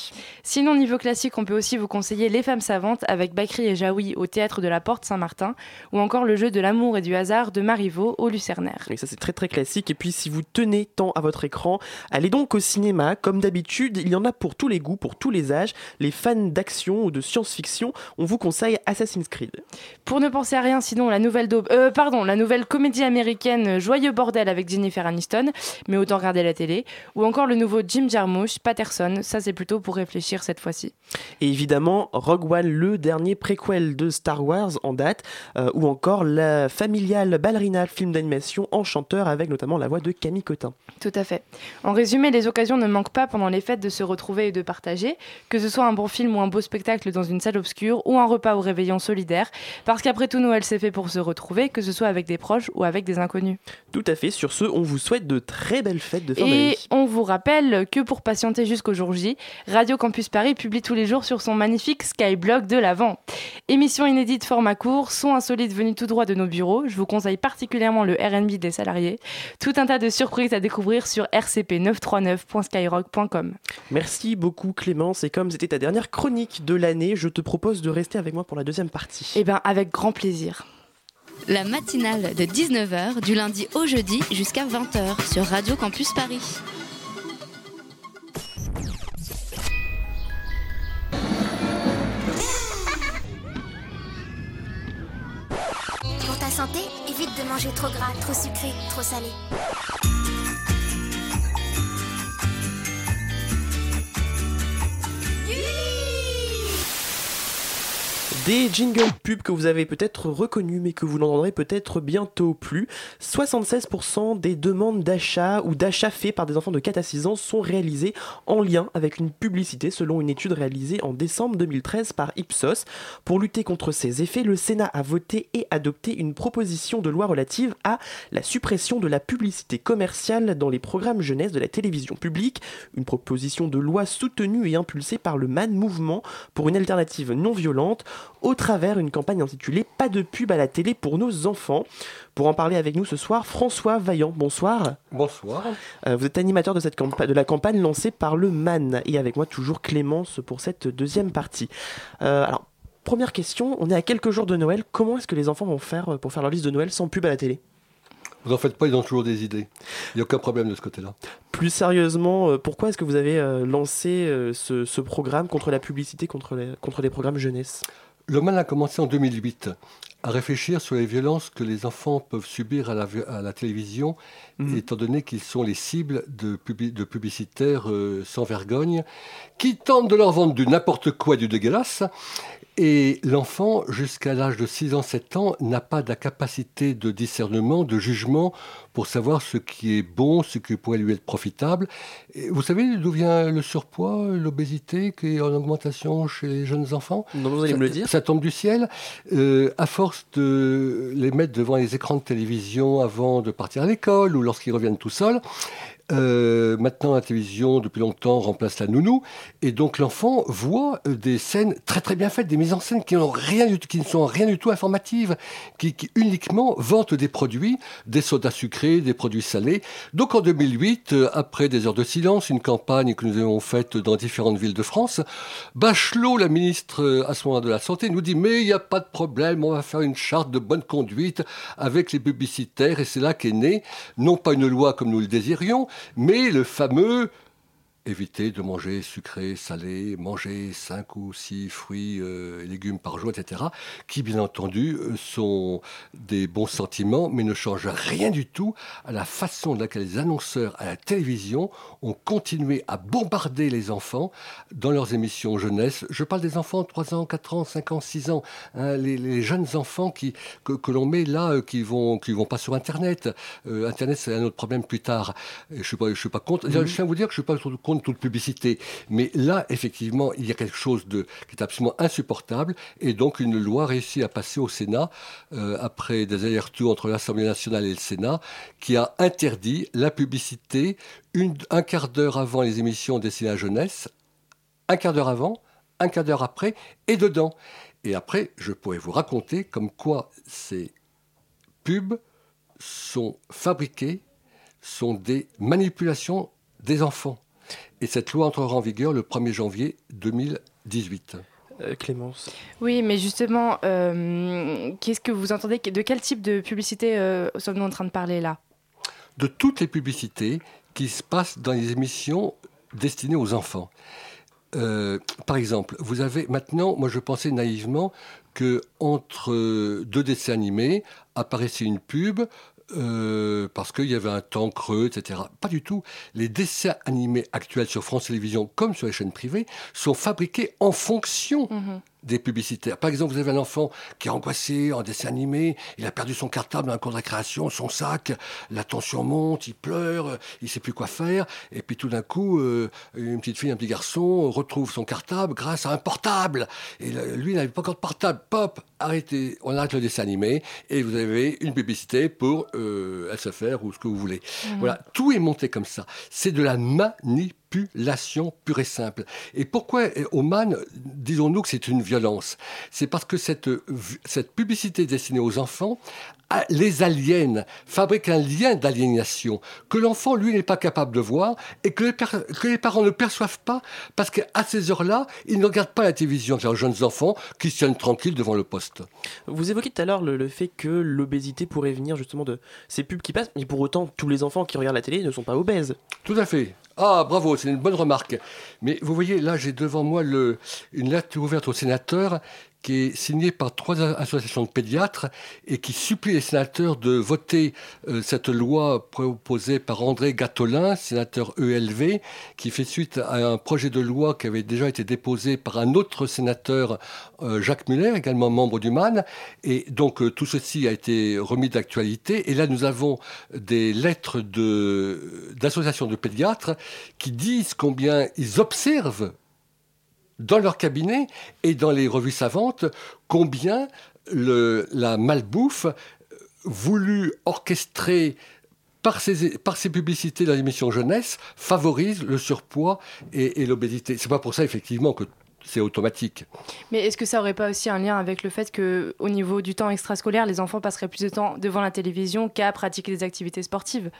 Sinon, niveau classique, on peut aussi vous conseiller Les Femmes Savantes avec Bakri et Jaoui au théâtre de la Porte Saint-Martin ou encore le jeu de l'amour et du hasard de Marivaux au Lucernaire. Et ça, c'est très très classique. Et puis, si vous tenez tant à votre écran, allez donc au cinéma. Comme d'habitude, il y en a pour tous les goûts, pour tous les âges. Les fans d'action ou de science-fiction, on vous conseille Assassin's Creed. Pour ne penser à rien, sinon, la nouvelle daube. Euh, pardon, la nouvelle comédie américaine Joyeux Bordel avec Jennifer Aniston, mais autant regarder la télé, ou encore le nouveau Jim Jarmusch, Patterson, ça c'est plutôt pour réfléchir cette fois-ci. Et évidemment, Rogue One, le dernier préquel de Star Wars en date, euh, ou encore la familiale ballerina, film d'animation enchanteur avec notamment la voix de Camille Cotin. Tout à fait. En résumé, les occasions ne manquent pas pendant les fêtes de se retrouver et de partager, que ce soit un bon film ou un beau spectacle dans une salle obscure, ou un repas au réveillon solidaire, parce qu'après tout Noël c'est fait pour se retrouver, que ce soit avec des proches ou avec des inconnus. Tout à fait. Sur ce, on vous souhaite de très belles fêtes de fin d'année. Et on vous rappelle que pour patienter jusqu'au jour J, Radio Campus Paris publie tous les jours sur son magnifique Skyblog de l'Avent. Émission inédite format court, son insolite venu tout droit de nos bureaux. Je vous conseille particulièrement le RB des salariés. Tout un tas de surprises à découvrir sur rcp939.skyrock.com. Merci beaucoup Clémence. Et comme c'était ta dernière chronique de l'année, je te propose de rester avec moi pour la deuxième partie. Eh bien, avec grand plaisir. La matinale de 19h du lundi au jeudi jusqu'à 20h sur Radio Campus Paris. Pour ta santé, évite de manger trop gras, trop sucré, trop salé. Des jingles pubs que vous avez peut-être reconnus mais que vous n'entendrez peut-être bientôt plus. 76% des demandes d'achat ou d'achats faits par des enfants de 4 à 6 ans sont réalisées en lien avec une publicité selon une étude réalisée en décembre 2013 par Ipsos. Pour lutter contre ces effets, le Sénat a voté et adopté une proposition de loi relative à la suppression de la publicité commerciale dans les programmes jeunesse de la télévision publique, une proposition de loi soutenue et impulsée par le MAN Mouvement pour une alternative non violente au travers d'une campagne intitulée Pas de pub à la télé pour nos enfants. Pour en parler avec nous ce soir, François Vaillant, bonsoir. Bonsoir. Euh, vous êtes animateur de, cette de la campagne lancée par le MAN et avec moi toujours Clémence pour cette deuxième partie. Euh, alors, première question, on est à quelques jours de Noël, comment est-ce que les enfants vont faire pour faire leur liste de Noël sans pub à la télé? Vous en faites pas, ils ont toujours des idées. Il n'y a aucun problème de ce côté-là. Plus sérieusement, euh, pourquoi est-ce que vous avez lancé ce, ce, programme contre la publicité, contre les, contre les programmes jeunesse? L'OMAN a commencé en 2008 à réfléchir sur les violences que les enfants peuvent subir à la, à la télévision, mmh. étant donné qu'ils sont les cibles de, de publicitaires euh, sans vergogne, qui tentent de leur vendre du n'importe quoi, du dégueulasse. Et l'enfant, jusqu'à l'âge de 6 ans, 7 ans, n'a pas de capacité de discernement, de jugement pour savoir ce qui est bon, ce qui pourrait lui être profitable. Et vous savez d'où vient le surpoids, l'obésité qui est en augmentation chez les jeunes enfants? Non, vous allez ça, me le dire. Ça tombe du ciel. Euh, à force de les mettre devant les écrans de télévision avant de partir à l'école ou lorsqu'ils reviennent tout seuls. Euh, maintenant, la télévision, depuis longtemps, remplace la nounou. Et donc, l'enfant voit euh, des scènes très très bien faites, des mises en scène qui, rien qui ne sont rien du tout informatives, qui, uniquement vantent des produits, des sodas sucrés, des produits salés. Donc, en 2008, euh, après des heures de silence, une campagne que nous avons faite dans différentes villes de France, Bachelot, la ministre à ce moment de la Santé, nous dit Mais il n'y a pas de problème, on va faire une charte de bonne conduite avec les publicitaires. Et c'est là qu'est née, non pas une loi comme nous le désirions, mais le fameux éviter de manger sucré, salé, manger 5 ou 6 fruits euh, et légumes par jour, etc., qui bien entendu euh, sont des bons sentiments, mais ne changent rien du tout à la façon de laquelle les annonceurs à la télévision ont continué à bombarder les enfants dans leurs émissions jeunesse. Je parle des enfants de 3 ans, 4 ans, 5 ans, 6 ans, hein, les, jeunes enfants qui, que, l'on met là, euh, qui vont, qui vont pas sur Internet. Internet, c'est un autre problème plus tard. je ne suis, suis pas contre. Je tiens à vous dire que je ne suis pas contre toute publicité. Mais là, effectivement, il y a quelque chose de, qui est absolument insupportable. Et donc, une loi réussit à passer au Sénat, euh, après des allers-retours entre l'Assemblée nationale et le Sénat, qui a interdit la publicité un quart d'heure avant les émissions destinées à jeunesse, un quart d'heure avant, un quart d'heure après, et dedans. Et après, je pourrais vous raconter comme quoi ces pubs sont fabriquées, sont des manipulations des enfants. Et cette loi entrera en vigueur le 1er janvier 2018. Euh, Clémence. Oui, mais justement, euh, qu'est-ce que vous entendez De quel type de publicité euh, sommes-nous en train de parler là? De toutes les publicités qui se passent dans les émissions destinées aux enfants. par exemple, vous avez maintenant, moi je pensais naïvement que entre deux dessins animés apparaissait une pub euh, parce qu'il y avait un temps creux, etc. Pas du tout. Les dessins animés actuels sur France Télévisions, comme sur les chaînes privées, sont fabriqués en fonction mhm des publicitaires. Par exemple, vous avez un enfant qui est angoissé en dessin animé, il a perdu son cartable dans un cours de récréation, son sac, la tension monte, il pleure, il sait plus quoi faire, et puis tout d'un coup, euh, une petite fille, un petit garçon retrouve son cartable grâce à un portable. Et lui, il n'avait pas encore de portable. Pop, arrêtez, on arrête le dessin animé, et vous avez une publicité pour euh, SFR ou ce que vous voulez. Mmh. Voilà, tout est monté comme ça. C'est de la manipulation manipulation pure et simple. Et pourquoi Oman, disons-nous que c'est une violence? C'est parce que cette, cette publicité destinée aux enfants les aliens, fabrique un lien d'aliénation que l'enfant, lui, n'est pas capable de voir et que les, que les parents ne perçoivent pas parce qu'à ces heures-là, ils ne regardent pas la télévision, leurs jeunes enfants qui se tiennent tranquilles devant le poste. Vous évoquez tout à l'heure le, le, fait que l'obésité pourrait venir justement de ces pubs qui passent, mais pour autant, tous les enfants qui regardent la télé ne sont pas obèses. Tout à fait. Ah, bravo, c'est une bonne remarque. Mais vous voyez, là, j'ai devant moi une lettre ouverte au sénateur qui est signé par trois associations de pédiatres et qui supplie les sénateurs de voter euh, cette loi proposée par André Gatolin, sénateur ELV, qui fait suite à un projet de loi qui avait déjà été déposé par un autre sénateur, euh, Jacques Muller, également membre du MAN. Et donc euh, tout ceci a été remis d'actualité. Et là, nous avons des lettres d'associations de pédiatres qui disent combien ils observent dans leur cabinet et dans les revues savantes combien la malbouffe voulue orchestrer par ces publicités dans l'émission jeunesse favorise le surpoids et, et l'obésité. C'est pas pour ça effectivement que c'est automatique. Mais est-ce que ça aurait pas aussi un lien avec le fait que, au niveau du temps extrascolaire, les enfants passeraient plus de temps devant la télévision qu'à pratiquer des activités sportives?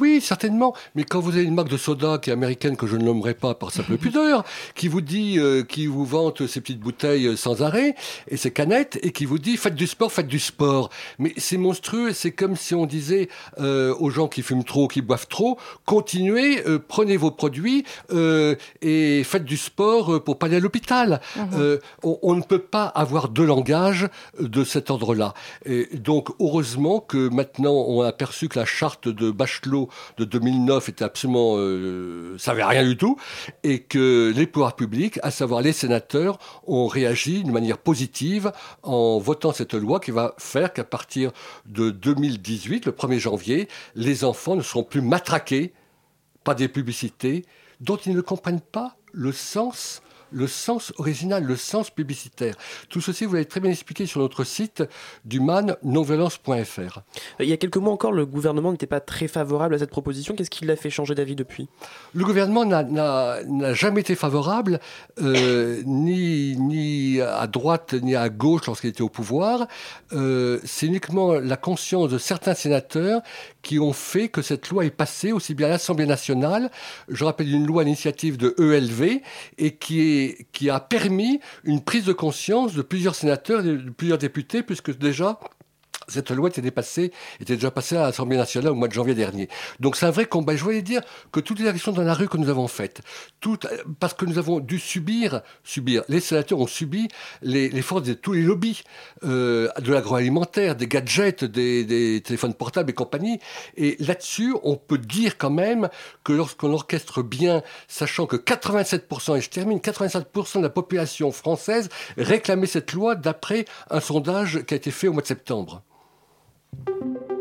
Oui, certainement. Mais quand vous avez une marque de soda qui est américaine, que je ne nommerai pas par simple pudeur, qui vous dit, euh, qui vous vante ces petites bouteilles euh, sans arrêt, et ces canettes, et qui vous dit, faites du sport, faites du sport. Mais c'est monstrueux, c'est comme si on disait euh, aux gens qui fument trop, qui boivent trop, continuez, prenez vos produits et faites du sport pour pas aller à l'hôpital. Mhm. On, on, ne peut pas avoir de langage de cet ordre-là. Et donc, heureusement que maintenant, on a aperçu que la charte de Bachelot de 2009 était absolument, euh, ça rien du tout, et que les pouvoirs publics, à savoir les sénateurs, ont réagi de manière positive en votant cette loi qui va faire qu'à partir de 2018, le 1er janvier, les enfants ne seront plus matraqués par des publicités dont ils ne comprennent pas le sens le sens original, le sens publicitaire. Tout ceci, vous l'avez très bien expliqué sur notre site duman-nonviolence.fr. Il y a quelques mois encore, le gouvernement n'était pas très favorable à cette proposition. Qu'est-ce qui l'a fait changer d'avis depuis? Le gouvernement n'a jamais été favorable, euh, à droite ni à gauche lorsqu'il était au pouvoir. Euh, c'est uniquement la conscience de certains sénateurs qui ont fait que cette loi est passée aussi bien à l'Assemblée nationale, je rappelle une loi à l'initiative de ELV, et qui, qui a permis une prise de conscience de plusieurs sénateurs, de plusieurs députés, puisque déjà, cette loi était, dépassée, était déjà passée à l'Assemblée nationale au mois de janvier dernier. Donc c'est un vrai combat. Je voulais dire que toutes les actions dans la rue que nous avons faites, toutes, parce que nous avons dû subir, subir, les sénateurs ont subi les, forces de tous les lobbies, euh, de l'agroalimentaire, des gadgets, des, des, téléphones portables et compagnie. Et là-dessus, on peut dire quand même que lorsqu'on orchestre bien, sachant que 87%, et je termine, 87% de la population française réclamait cette loi d'après un sondage qui a été fait au mois de septembre. Thank you.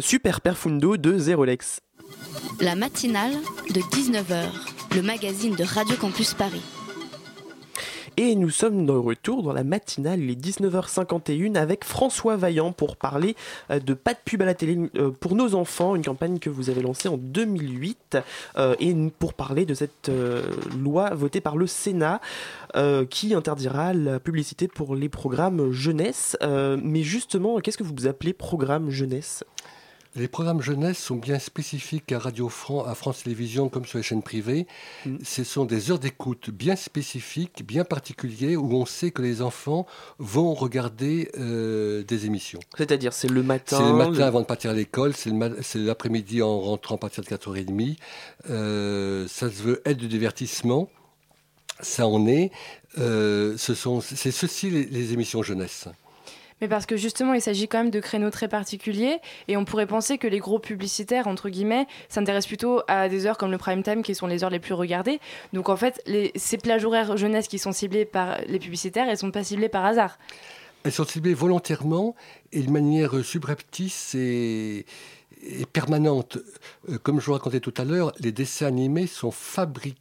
Super Perfundo de Zerolex. La matinale de 19h, le magazine de Radio Campus Paris. Et nous sommes de retour dans la matinale, il est 19h51 avec François Vaillant pour parler euh, de Pas de pub à la télé euh, pour nos enfants, une campagne que vous avez lancée en 2008 euh, et pour parler de cette loi votée par le Sénat qui interdira la publicité pour les programmes jeunesse. mais justement, qu'est-ce que vous appelez programme jeunesse? Les programmes jeunesse sont bien spécifiques à Radio France, à France Télévisions comme sur les chaînes privées. Mm. Ce sont des heures d'écoute bien spécifiques, bien particulières, où on sait que les enfants vont regarder euh, des émissions. C'est-à-dire, c'est le matin. C'est le matin le- avant de partir à l'école, c'est l'après-midi en rentrant à partir de 4h30. Euh, ça se veut être du divertissement. Ça en est. Euh, ce sont, c'est ceci les, les émissions jeunesse. Mais parce que justement, il s'agit quand même de créneaux très particuliers et on pourrait penser que les gros publicitaires, entre guillemets, s'intéressent plutôt à des heures comme le prime time qui sont les heures les plus regardées. Donc en fait, ces plages horaires jeunesse qui sont ciblées par les publicitaires, elles sont pas ciblées par hasard. Elles sont ciblées volontairement et de manière subreptice et, et permanente. Euh, Comme je vous racontais tout à l'heure, les dessins animés sont fabriqués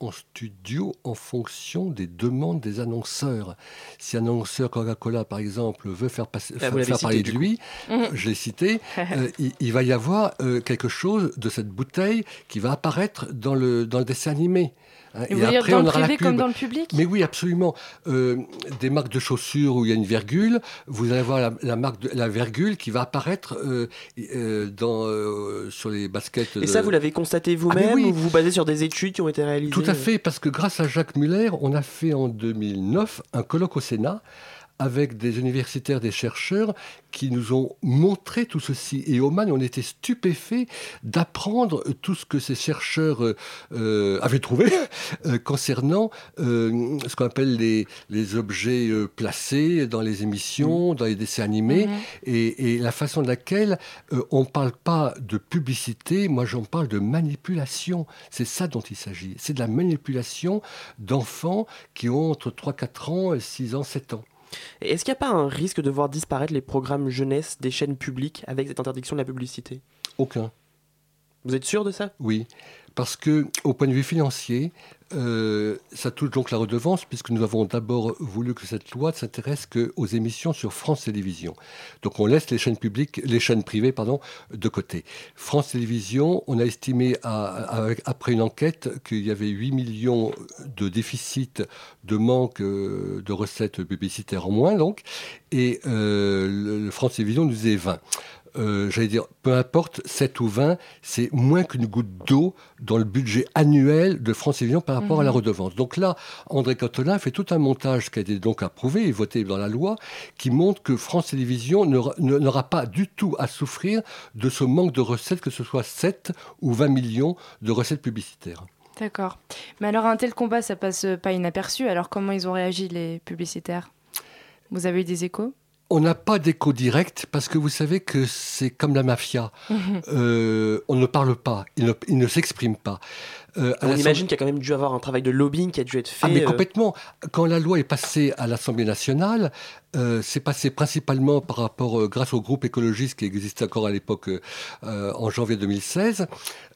en studio en fonction des demandes des annonceurs. Si un annonceur Coca-Cola, par exemple, veut faire, passer, Ah, faire- faire parler de lui, Mhm. je l'ai cité, euh, il, il va y avoir euh, quelque chose de cette bouteille qui va apparaître dans le, dans le dessin animé. Hein, Et vous voulez dire dans le privé comme dans le public? Mais oui, absolument. Euh, des marques de chaussures où il y a une virgule, vous allez voir la, la marque de la virgule qui va apparaître euh, euh, dans, euh, sur les baskets. Et de- ça, vous l'avez constaté vous-même Ah, mais oui. ou vous vous basez sur des études qui ont été réalisées? Tout à fait, parce que grâce à Jacques Muller, on a fait en 2009 un colloque au Sénat avec des universitaires, des chercheurs qui nous ont montré tout ceci. Et Oman, on était stupéfait d'apprendre tout ce que ces chercheurs euh, euh, avaient trouvé euh, concernant ce qu'on appelle les, les objets placés dans les émissions, dans les dessins animés, Mhm. et, et la façon de laquelle on ne parle pas de publicité, moi j'en parle de manipulation. C'est ça dont il s'agit. C'est de la manipulation d'enfants qui ont entre 3, 4 ans, 6 ans, 7 ans. Est-ce qu'il n'y a pas un risque de voir disparaître les programmes jeunesse des chaînes publiques avec cette interdiction de la publicité? Aucun. Vous êtes sûr de ça? Oui, parce que au point de vue financier, euh, ça touche donc la redevance, puisque nous avons d'abord voulu que cette loi ne s'intéresse qu'aux émissions sur France Télévisions. Donc on laisse les chaînes publiques, les chaînes privées, pardon, de côté. France Télévisions, on a estimé après une enquête qu'il y avait 8 millions de déficit, de manque euh, de recettes publicitaires en moins, donc, et euh, France Télévisions nous disait 20 euh, j'allais dire, peu importe, 7 ou 20, c'est moins qu'une goutte d'eau dans le budget annuel de France Télévisions par rapport à la Mhm. redevance. Donc là, André Cottelin fait tout un montage qui a été donc approuvé et voté dans la loi, qui montre que France Télévisions n'aura pas du tout à souffrir de ce manque de recettes, que ce soit 7 ou 20 millions de recettes publicitaires. D'accord. Mais alors un tel combat, ça passe pas inaperçu. Alors comment ils ont réagi les publicitaires? Vous avez eu des échos? On n'a pas d'écho direct parce que vous savez que c'est comme la mafia. Euh, on ne parle pas, il ne, il ne s'exprime pas. Euh, On imagine qu'il y a quand même dû avoir un travail de lobbying qui a dû être fait. Ah mais euh, complètement. Quand la loi est passée à l'Assemblée nationale, euh, c'est passé principalement par rapport, euh, grâce au groupe écologiste qui existait encore à l'époque, en janvier 2016.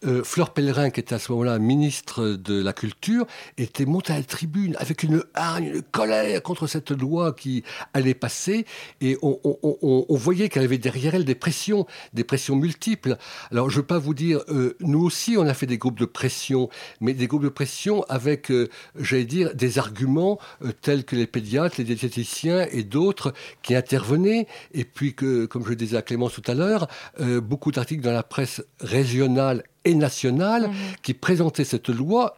Euh, Fleur Pellerin, qui était à ce moment-là ministre de la Culture, était montée à la tribune avec une hargne, une colère contre cette loi qui allait passer. Et on, on- on- on voyait qu'elle avait derrière elle des pressions, des pressions multiples. Alors je ne veux pas vous dire, nous aussi on a fait des groupes de pression, mais des groupes de pression avec, euh, j'allais dire, des arguments euh, tels que les pédiatres, les diététiciens et d'autres qui intervenaient. Et puis que, comme je le disais à Clémence tout à l'heure, euh, beaucoup d'articles dans la presse régionale et nationale qui présentaient cette loi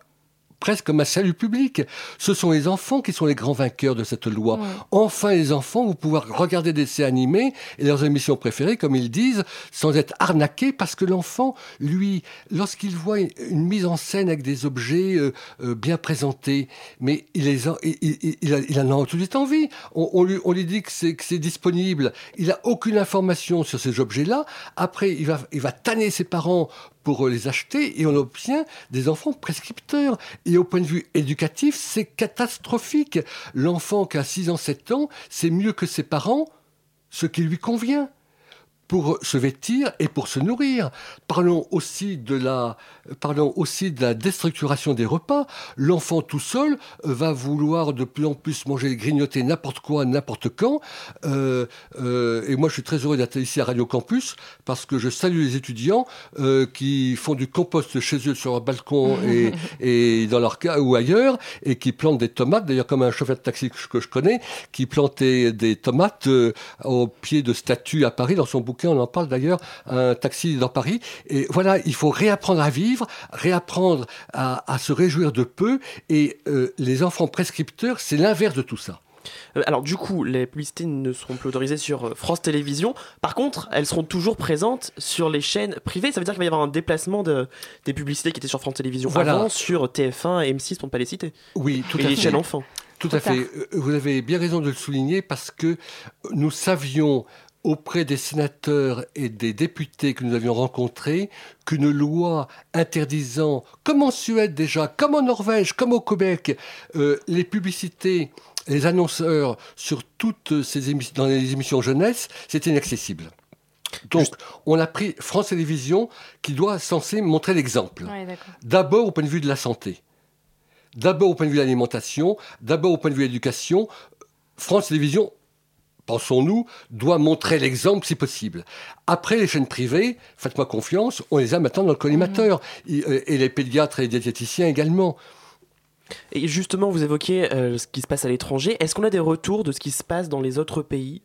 presque comme un salut public. Ce sont les enfants qui sont les grands vainqueurs de cette loi. Enfin, les enfants vont pouvoir regarder des dessins animés et leurs émissions préférées, comme ils disent, sans être arnaqués, parce que l'enfant, lui, lorsqu'il voit une, une mise en scène avec des objets euh, euh, bien présentés, mais il, les en, il, il- il a- il en a tout de suite envie. On, on lui, on lui dit que c'est que c'est disponible. Il n'a aucune information sur ces objets-là. Après, il va, il va tanner ses parents pour les acheter et on obtient des enfants prescripteurs. Et au point de vue éducatif, c'est catastrophique. L'enfant qui a 6 ans, 7 ans, c'est mieux que ses parents ce qui lui convient pour se vêtir et pour se nourrir. Parlons aussi de la, parlons aussi de la déstructuration des repas. L'enfant tout seul va vouloir de plus en plus manger, grignoter n'importe quoi, n'importe quand. Euh, euh, et moi, je suis très heureux d'être ici à Radio Campus parce que je salue les étudiants euh, qui font du compost chez eux sur leur balcon et, et dans leur cas ou ailleurs et qui plantent des tomates. D'ailleurs, comme un chauffeur de taxi que je, que je connais, qui plantait des tomates euh, au pied de statues à Paris dans son bouquin bouquin, on en parle d'ailleurs, un taxi dans Paris. Et voilà, il faut réapprendre à vivre, réapprendre à, se réjouir de peu. Et euh, les enfants prescripteurs, c'est l'inverse de tout ça. Euh, alors du coup, les publicités ne seront plus autorisées sur euh, France Télévisions. Par contre, elles seront toujours présentes sur les chaînes privées. Ça veut dire qu'il va y avoir un déplacement de, des publicités qui étaient sur France Télévisions avant sur TF1 et M6 pour ne pas les citer. Oui, tout et à les fait. chaînes enfants. Tout à fait. Vous avez bien raison de le souligner parce que nous savions auprès des sénateurs et des députés que nous avions rencontrés qu'une loi interdisant, comme en Suède déjà, comme en Norvège, comme au Québec, les publicités les annonceurs sur toutes ces émissions, dans les émissions jeunesse, c'était inaccessible. Donc, on a pris France Télévisions qui doit censé montrer l'exemple. d'abord au point de vue de la santé, d'abord au point de vue de l'alimentation, d'abord au point de vue de l'éducation. France Télévisions, pensons-nous, doit montrer l'exemple si possible. Après, les chaînes privées, faites-moi confiance, on les a maintenant dans le collimateur. Mmh. Et les pédiatres et les diététiciens également. Et justement, vous évoquez euh, ce qui se passe à l'étranger. Est-ce qu'on a des retours de ce qui se passe dans les autres pays?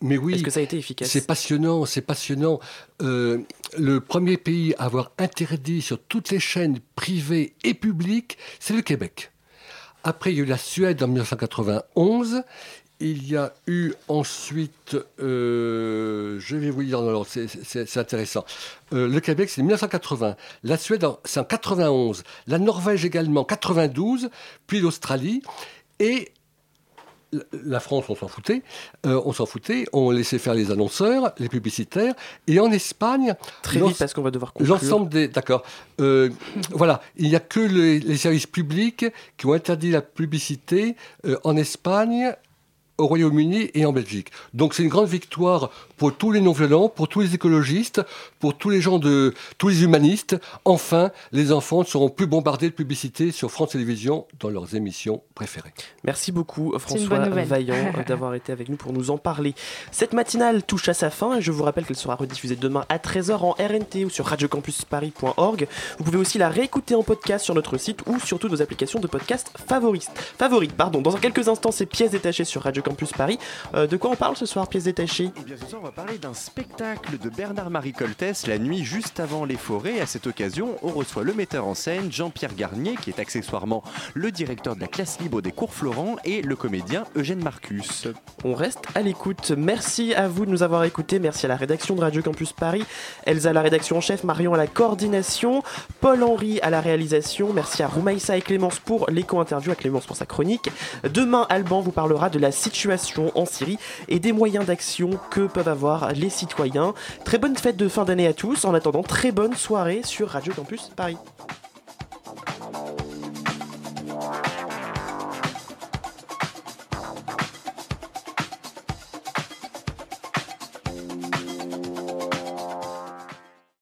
Mais oui, est-ce que ça a été efficace? C'est passionnant, c'est passionnant. Euh, le premier pays à avoir interdit sur toutes les chaînes privées et publiques, c'est le Québec. Après, il y a eu la Suède en 1991 il y a eu ensuite, euh, je vais vous dire dans c'est intéressant. Euh, le Québec, c'est 1980. La Suède, c'est en 91. La Norvège également, 92. Puis l'Australie. Et la France, on s'en foutait. Euh, on s'en foutait. On laissait faire les annonceurs, les publicitaires. Et en Espagne. Très vite, parce qu'on va devoir conclure. L'ensemble des. D'accord. voilà. Il n'y a que les, les, services publics qui ont interdit la publicité en Espagne, au Royaume-Uni et en Belgique. Donc c'est une grande victoire pour tous les non-violents, pour tous les écologistes, pour tous les gens de, tous les humanistes. Enfin, les enfants ne seront plus bombardés de publicité sur France Télévisions dans leurs émissions préférées. Merci beaucoup François Vaillant d'avoir été avec nous pour nous en parler. Cette matinale touche à sa fin et je vous rappelle qu'elle sera rediffusée demain à 13h en RNT ou sur radiocampusparis.org. Vous pouvez aussi la réécouter en podcast sur notre site ou sur toutes vos applications de podcast favorites. Favorites, pardon. Dans quelques instants, c'est pièces détachées sur Radio Campus Paris. Euh, de quoi on parle ce soir, pièces détachées Eh bien ce soir, on va parler d'un spectacle de Bernard-Marie Coltès la nuit juste avant les forêts. À cette occasion, on reçoit le metteur en scène Jean-Pierre Garnier, qui est accessoirement le directeur de la classe libre des cours Florent, et le comédien Eugène Marcus. On reste à l'écoute. Merci à vous de nous avoir écoutés. Merci à la rédaction de Radio Campus Paris, Elsa à la rédaction en chef, Marion à la coordination, Paul-Henri à la réalisation. Merci à Roumaïssa et Clémence pour l'éco-interview, à Clémence pour sa chronique. Demain, Alban vous parlera de la situation en Syrie et des moyens d'action que peuvent avoir les citoyens. Très bonne fête de fin d'année à tous. En attendant, très bonne soirée sur Radio Campus Paris.